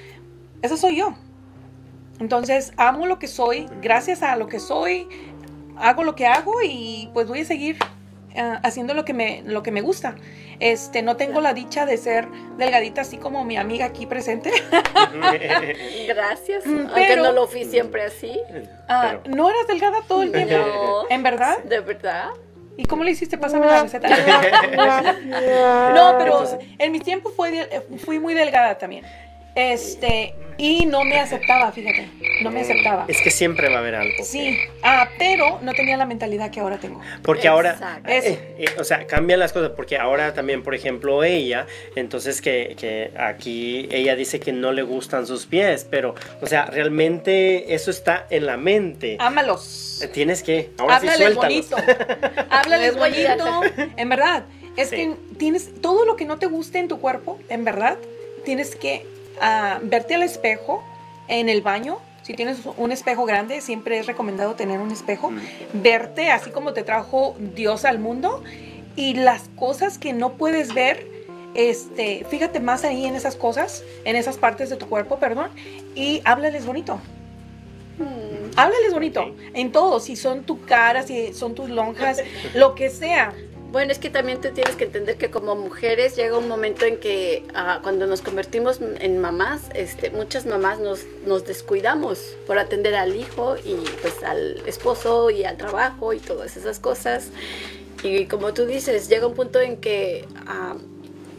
eso soy yo. Entonces, amo lo que soy, gracias a lo que soy, hago lo que hago y pues voy a seguir ah, haciendo lo que me lo que me gusta. Este, no tengo la dicha de ser delgadita así como mi amiga aquí presente. Gracias. Mm, Aunque no lo fui siempre así. Ah, Pero- no eras delgada todo el tiempo. No. ¿En verdad? De verdad. ¿Y cómo le hiciste? Pásame la receta. no, pero en mi tiempo fue fui muy delgada también. Este, y no me aceptaba, fíjate. No me aceptaba. es que siempre va a haber algo. Sí, ah, pero no tenía la mentalidad que ahora tengo. Porque ahora, eh, eh, o sea, cambian las cosas, porque ahora también, por ejemplo, ella, entonces que, que aquí ella dice que no le gustan sus pies, pero, o sea, realmente eso está en la mente. Ámalos. Eh, Tienes que, ahora sí Háblales suéltalos. bonito. Háblales bonito. En verdad. Es Sí. que tienes todo lo que no te guste en tu cuerpo, en verdad, tienes que verte al espejo en el baño. Si tienes un espejo grande, siempre es recomendado tener un espejo. Mm. Verte así como te trajo Dios al mundo y las cosas que no puedes ver. Este, fíjate más ahí en esas cosas, en esas partes de tu cuerpo, perdón, y háblales bonito. Mm. Háblales bonito, en todo, si son tu cara, si son tus lonjas, lo que sea. Bueno, es que también tú tienes que entender que como mujeres llega un momento en que ah, cuando nos convertimos en mamás, este, muchas mamás nos, nos descuidamos por atender al hijo y pues al esposo y al trabajo y todas esas cosas. Y como tú dices, llega un punto en que ah,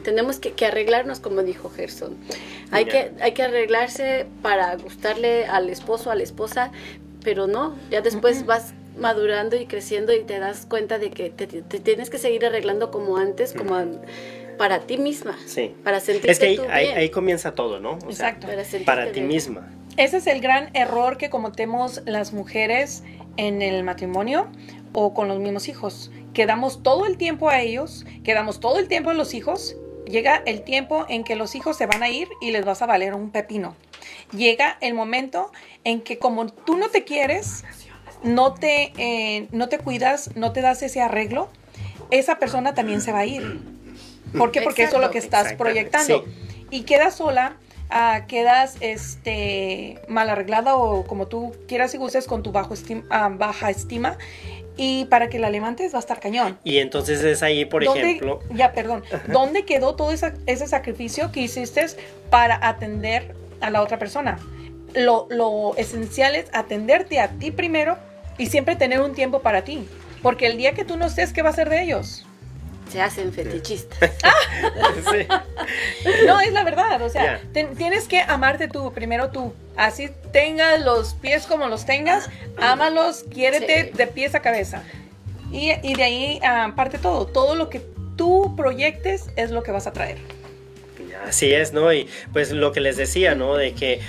tenemos que, que arreglarnos, como dijo Gerson. Hay que, hay que arreglarse para gustarle al esposo, a la esposa, pero no, ya después vas madurando y creciendo y te das cuenta de que te, te tienes que seguir arreglando como antes, como para ti misma, Sí. para sentirte Es que ahí, tú ahí- bien, ahí comienza todo, ¿no? O sea, Exacto. para, para ti misma. Ese es el gran error que cometemos las mujeres en el matrimonio o con los mismos hijos. Quedamos todo el tiempo a ellos, quedamos todo el tiempo a los hijos. Llega el tiempo en que los hijos se van a ir y les vas a valer un pepino. Llega el momento en que como tú no te quieres, no te, eh, no te cuidas, no te das ese arreglo, esa persona también se va a ir. ¿Por qué? Porque eso es lo que estás proyectando. sí. Y quedas sola, ah, quedas este, mal arreglada o como tú quieras y gustes con tu bajo estim- ah, baja estima. Y para que la levantes va a estar cañón. Y entonces es ahí, por ¿Dónde- ejemplo, Ya, perdón. ¿Dónde quedó todo esa- ese sacrificio que hiciste para atender a la otra persona? Lo, lo esencial es atenderte a ti primero y siempre tener un tiempo para ti. Porque el día que tú no estés, ¿qué va a ser de ellos? Se hacen fetichistas. sí. No, es la verdad. O sea, tienes que amarte tú, primero tú. Así tengas los pies como los tengas, ámalos, quiérete Sí. de pies a cabeza. Y, y de ahí ah, parte todo. Todo lo que tú proyectes es lo que vas a traer. Así es, ¿no? Y pues lo que les decía, ¿no? De que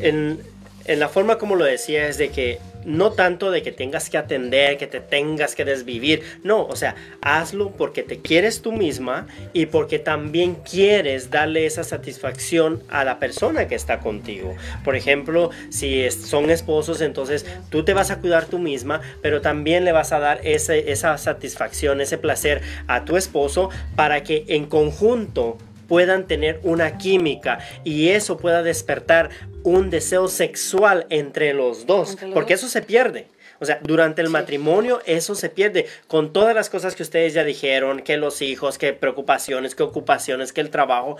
en, en la forma como lo decía es de que no tanto de que tengas que atender, que te tengas que desvivir, no, o sea, hazlo porque te quieres tú misma y porque también quieres darle esa satisfacción a la persona que está contigo. Por ejemplo, si son esposos, entonces tú te vas a cuidar tú misma, pero también le vas a dar ese, esa satisfacción, ese placer a tu esposo para que en conjunto puedan tener una química y eso pueda despertar un deseo sexual entre los dos, Entre los porque dos. eso se pierde. O sea, durante el Sí. matrimonio eso se pierde con todas las cosas que ustedes ya dijeron, que los hijos, que preocupaciones, que ocupaciones, que el trabajo,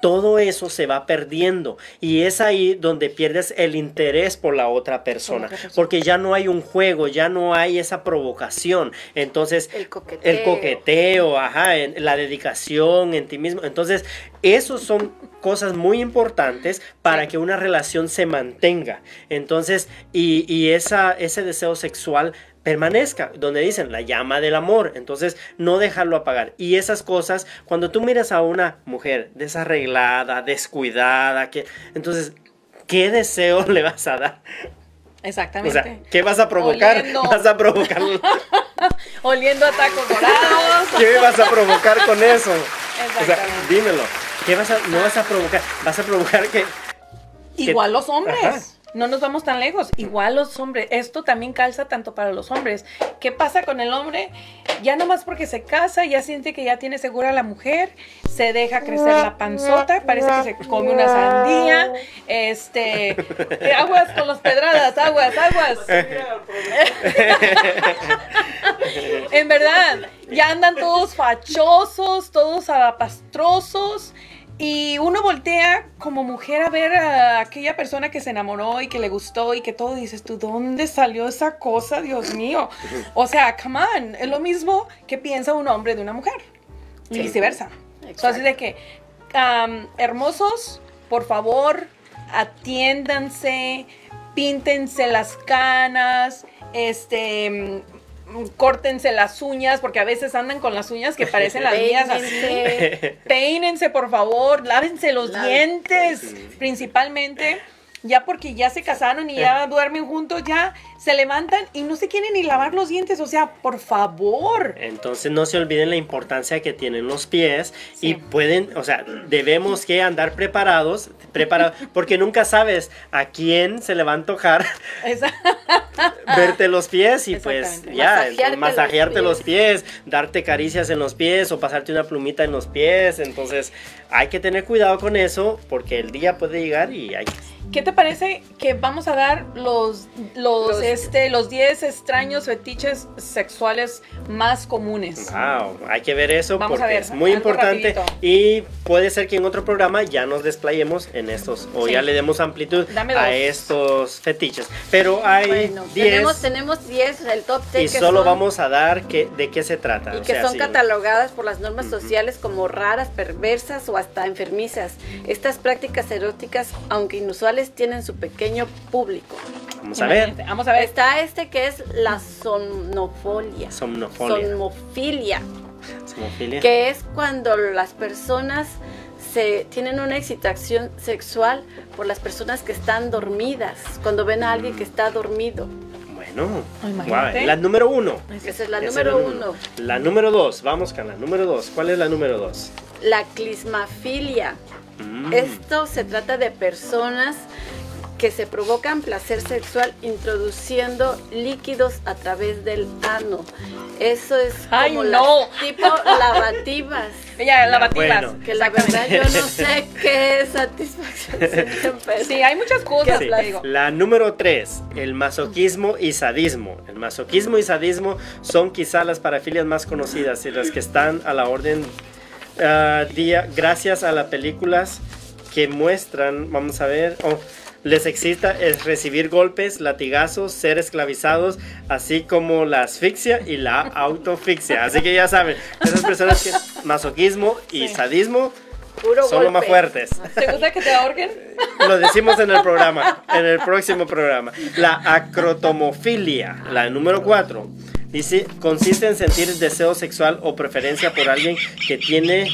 todo eso se va perdiendo y es ahí donde pierdes el interés por la otra persona, porque ya no hay un juego, ya no hay esa provocación. Entonces, El coqueteo. el coqueteo, ajá, en- la dedicación en ti mismo. Entonces, esos son cosas muy importantes para que una relación se mantenga. Entonces, y, y esa, ese deseo sexual permanezca, donde dicen la llama del amor, entonces no dejarlo apagar. Y esas cosas, cuando tú miras a una mujer desarreglada, descuidada, que, entonces, ¿qué deseo le vas a dar? O Exactamente. sea, ¿qué vas a provocar? Oliendo. Vas a provocar Oliendo a tacos dorados. ¿Qué vas a provocar con eso? O sea, Exactamente. dímelo. ¿Qué vas a, no vas a provocar? Vas a provocar que... Igual los hombres. Ajá. No nos vamos tan lejos. Igual los hombres. Esto también calza tanto para los hombres. ¿Qué pasa con el hombre? Ya nomás porque se casa, ya siente que ya tiene segura a la mujer, se deja crecer la panzota, parece que se come una sandía. Este. aguas con los pedradas, aguas, aguas. En verdad, ya andan todos fachosos, todos alapastrosos. Y uno voltea como mujer a ver a aquella persona que se enamoró y que le gustó y que todo dices tú, ¿dónde salió esa cosa, Dios mío? O sea, come on, es lo mismo que piensa un hombre de una mujer y viceversa. Exacto. Entonces, de que, hermosos, por favor, atiéndanse, píntense las canas, este, córtense las uñas, porque a veces andan con las uñas que parecen las mías así. Peínense. Por favor, lávense los dientes, principalmente. Ya porque ya se casaron y ya duermen juntos, ya se levantan y no se quieren ni lavar los dientes. O sea, por favor. Entonces no se olviden la importancia que tienen los pies y pueden, o sea, debemos que andar preparados, preparados, porque nunca sabes a quién se le va a antojar verte los pies y pues ya, Masajearte los los pies, darte caricias en los pies o pasarte una plumita en los pies. Entonces hay que tener cuidado con eso porque el día puede llegar y hay ¿Qué te parece que vamos a dar los los, Los- este los 10 extraños fetiches sexuales más comunes? Wow, hay que ver eso Vamos a porque ver, es muy importante rapidito. y puede ser que en otro programa ya nos desplayemos en estos o Sí. ya le demos amplitud a estos fetiches. Pero hay Bueno, 10 tenemos, tenemos 10, el top 10 y solo vamos a dar que, de qué se trata. y o que sea, son sí. catalogadas por las normas sociales como raras, perversas o hasta enfermizas. Estas prácticas eróticas, aunque inusuales, tienen su pequeño público. Vamos a ver. Vamos a ver. Está este que es la somnofolia. Somnofolia. Somnofilia, Somofilia. que es cuando las personas se tienen una excitación sexual por las personas que están dormidas, cuando ven a alguien que está dormido. Bueno, Imagínate. guau, la número uno. Esa es la Esa número uno. La número dos, vamos con la número dos. ¿Cuál es la número dos? La clismafilia. Mm. Esto se trata de personas que se provocan placer sexual introduciendo líquidos a través del ano. Eso es Ay, como no. las tipo lavativas. Ella, lavativas. Bueno. Que la verdad yo no sé qué satisfacción Sí, hay muchas cosas, Sí. La número 3, el masoquismo y sadismo. El masoquismo y sadismo son quizá las parafilias más conocidas y las que están a la orden ah, día gracias a las películas que muestran, vamos a ver, oh, les excita es recibir golpes, latigazos, ser esclavizados, así como la asfixia y la autofixia. Así que ya saben, esas personas que masoquismo y Sí. sadismo Puro son los más fuertes. ¿Te gusta que te ahorquen? Lo decimos en el programa, en el próximo programa. La acrotomofilia, la número 4. Dice, consiste en sentir deseo sexual o preferencia por alguien que tiene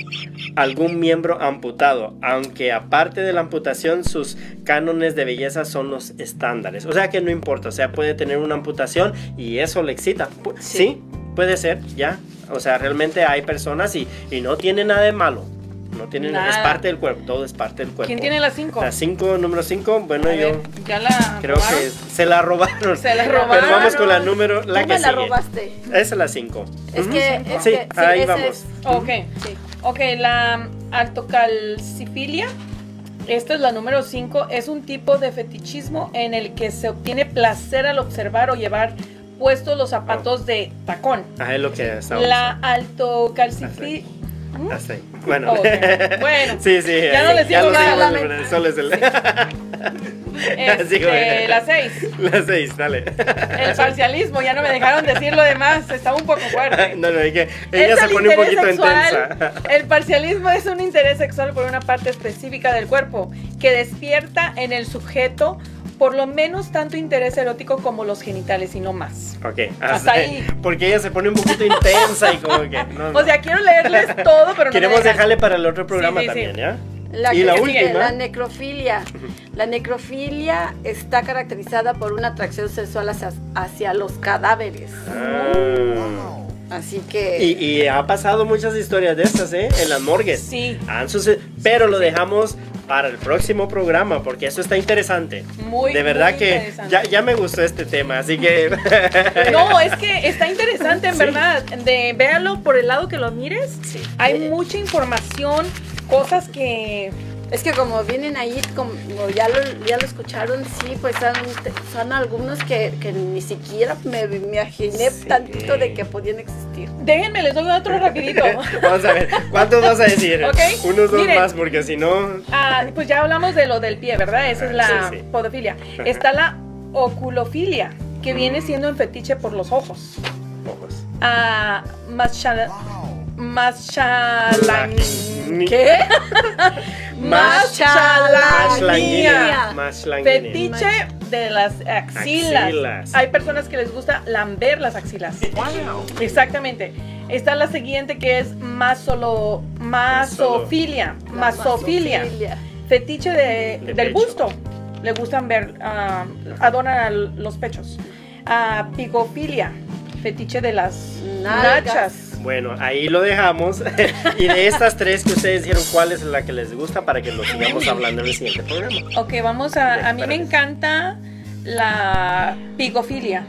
algún miembro amputado, aunque aparte de la amputación sus cánones de belleza son los estándares. O sea que no importa, o sea, puede tener una amputación y eso le excita. Pu- sí, puede ser, ya. O sea, realmente hay personas y, y no tiene nada de malo. No tiene nada, es parte del cuerpo, todo es parte del cuerpo. ¿Quién tiene las cinco? La 5, número 5, bueno, A yo ver, ya la creo robaron? que se la robaron. Se la Pero robaron. vamos con la número, la Tú que me la sigue. robaste. Esa es la 5. Es que, es Sí, que- sí, ahí vamos. es- Ok. sí. Ok, la altocalcifilia. Esta es la número 5. Es un tipo de fetichismo en el que se obtiene placer al observar o llevar puestos los zapatos de tacón. Ah, es lo que estábamos. La altocalcifri... Hasta ahí. Bueno. Bueno. sí, sí. Ya no les digo nada, lamento. Solo es el. Este, Sí, güey. la 6. Las seis, dale. El parcialismo, ya no me dejaron decir lo demás, estaba un poco fuerte. No, no, ella Es se pone un poquito sexual. intensa. El parcialismo es un interés sexual por una parte específica del cuerpo que despierta en el sujeto por lo menos tanto interés erótico como los genitales y no más. Ok, Hasta ahí. Porque ella se pone un poquito intensa y como que. No, no. O sea, quiero leerles todo, pero no Queremos dejarle para el otro programa Sí, sí, sí. también, ¿ya? La, y la última. la necrofilia. La necrofilia está caracterizada por una atracción sexual hacia, hacia los cadáveres. Ah. Así que Y, y ha pasado muchas historias de estas, ¿eh? En las morgues. Sí. Han suce- pero lo dejamos para el próximo programa porque eso está interesante. Muy, de verdad muy que ya, ya me gustó este tema, así que... No, es que está interesante, en Sí. verdad. De véalo por el lado que lo mires. Sí. Hay mucha información, cosas que es que como vienen ahí, como ya lo, ya lo escucharon, sí, pues son, son algunos que, que ni siquiera me, me imaginé Sí. tantito de que podían existir. Déjenme, les doy otro rapidito. Vamos a ver, ¿cuántos vas a decir? Unos dos miren. más porque si no... Ah, pues ya hablamos de lo del pie, ¿verdad? Esa es la Sí, sí. podofilia. Está la oculofilia, que viene Mm. siendo un fetiche por los ojos. Ojos. Ah, mashalan- Ni- ¿Qué? Mashlanguinea. Fetiche de las axilas. Axilas. Hay personas que les gusta lamber las axilas. Exactamente. Está la siguiente que es masolo, masofilia. Masofilia. masofilia. Fetiche de- De del pecho. busto. Le gustan ver, ah, adoran a los pechos. Ah, pigofilia. Fetiche de las Nalgas. nachas. Bueno, ahí lo dejamos. y de estas tres que ustedes dijeron, ¿cuál es la que les gusta para que lo sigamos hablando en el siguiente programa? Ok, vamos a. A mí me encanta la pigofilia,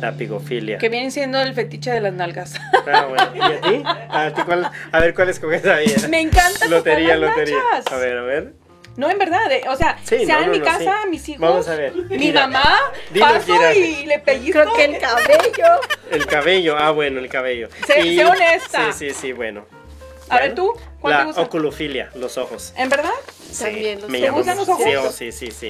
La pigofilia. que viene siendo el fetiche de las nalgas. Ah, bueno. ¿Y a ti? ¿A, ti cuál? a ver, ¿cuál escoges ahí? me encanta Lotería, lotería. nachas. A ver, a ver. No, en verdad, eh, o sea, Sí, sea no, en no, mi no, casa, sí. mis hijos, Vamos a ver. mi Mira. mamá, Dilo, paso Kira. y le pellizco. Creo que el cabello. El cabello. Ah, bueno, el cabello. Sé- sé honesta. Sí, sí, sí, bueno. A ver, ¿tú? ¿Cuál te La gusta? oculofilia, los ojos. ¿En verdad? También los me ¿Te gustan los ojos? Sí, sí, sí,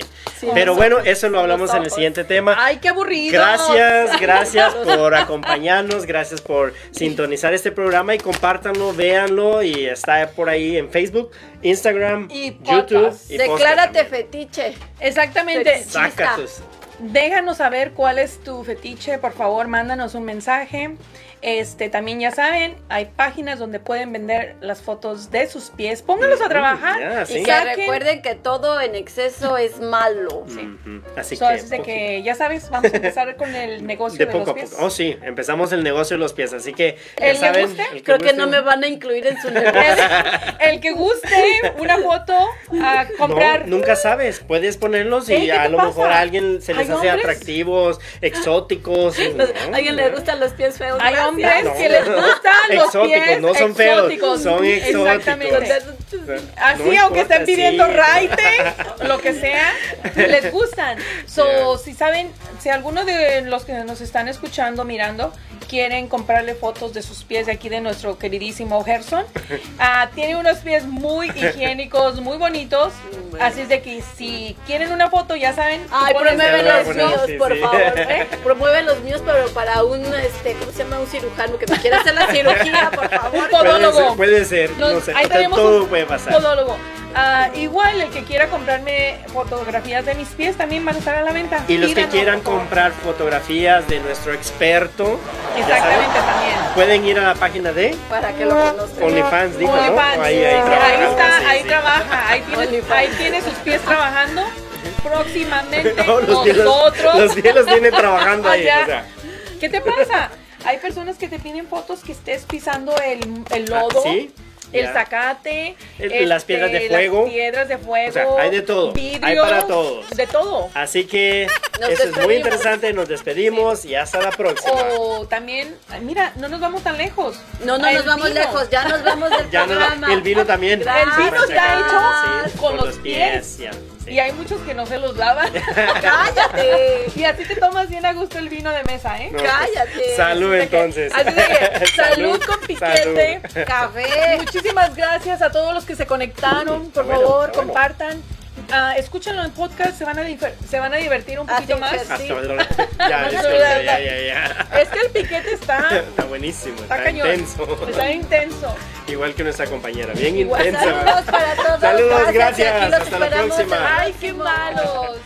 Pero bueno, eso lo hablamos en el siguiente tema. Ay, qué aburrido. Gracias, gracias por acompañarnos, gracias por sintonizar este programa y compártanlo, véanlo y está por ahí en Facebook, Instagram, Y YouTube y Declárate fetiche. Exactamente. Saca tus- Déjanos saber cuál es tu fetiche, por favor, mándanos un mensaje. Este, también ya saben, hay páginas donde pueden vender las fotos de sus pies. Pónganlos a trabajar. ya, Y que Saquen- recuerden que todo en exceso es malo. Así So, que, así de poquito- que ya sabes, vamos a empezar con el negocio de de, poco a los pies. poco. Oh, sí, empezamos el negocio de los pies, así que ya ¿El que saben, guste? el Creo que no me van a incluir en su negocio. El que guste una foto a comprar. No, nunca sabes, puedes ponerlos y Ey, ¿qué a lo pasa? mejor a alguien se les ¿Hay hace hombres? atractivos, exóticos. no, ¿A alguien le gustan los pies feos? Hay. Hombres No. que les gustan los Exóticos, pies no son feos, exóticos. son exóticos. Exactamente. Así, No aunque importa, estén pidiendo sí. raite, lo que sea, les gustan. So, si saben, si alguno de los que nos están escuchando, mirando, quieren comprarle fotos de sus pies de aquí de nuestro queridísimo Gerson, ah, tiene unos pies muy higiénicos, muy bonitos. Así es de que si quieren una foto, ya saben. Ay, ponen- promueve Ya, los bueno, míos, sí, por sí. favor. ¿eh? Promueve los míos, pero para un, este, ¿cómo se llama? Un cirujano que me quiera hacer la cirugía, por favor. Un Puede podólogo. ser, puede ser, Nos- no sé, ahí tenemos todo un puede pasar. podólogo. Ah, igual, el que quiera comprarme fotografías de mis pies también van a estar a la venta. Y los que quieran comprar fotografías de nuestro experto, Exactamente saben, también. pueden ir a la página de Para que lo conozcan. OnlyFans, dijo, ¿no? OnlyFans. Ahí, ahí, ahí trabajando, está, sí, ahí sí. trabaja, ahí tiene, ahí tiene sus pies trabajando. Próximamente No, los pies los- nosotros. los pies los tienen trabajando ahí, Allá. o sea. ¿Qué te pasa? Hay personas que te piden fotos que estés pisando el, el Ah, lodo. ¿sí? El Ya. zacate, El- las piedras de fuego. las piedras de fuego, O sea, hay de todo, hay para todos. de todo. Así que Nos Eso es muy interesante. Nos despedimos y hasta la próxima. O también, mira, no nos vamos tan lejos. No, no El nos vamos vino. lejos, ya nos vamos del Ya no, programa. el vino también. El vino está hecho Sí, con los pies. ya, sí. Y hay muchos que no se los lavan. Cállate. y así te tomas bien a gusto el vino de mesa, ¿eh? No. Cállate. Salud Así de que- entonces. Así de que, salud con piquete. Salud. Café. Muchísimas gracias a todos los que se conectaron. Por Bueno, favor, bueno. compartan. Ah, escúchenlo en podcast, se van a, se van a divertir un Ah, poquito más. Hasta Sí. Ya, ya. Es que el piquete está, Está buenísimo, está está, cañón. intenso. Está intenso. Igual que nuestra compañera, bien Igual, intensa. Saludos para todos. Saludos, gracias. los Hasta la esperamos próxima. Ay, qué malos.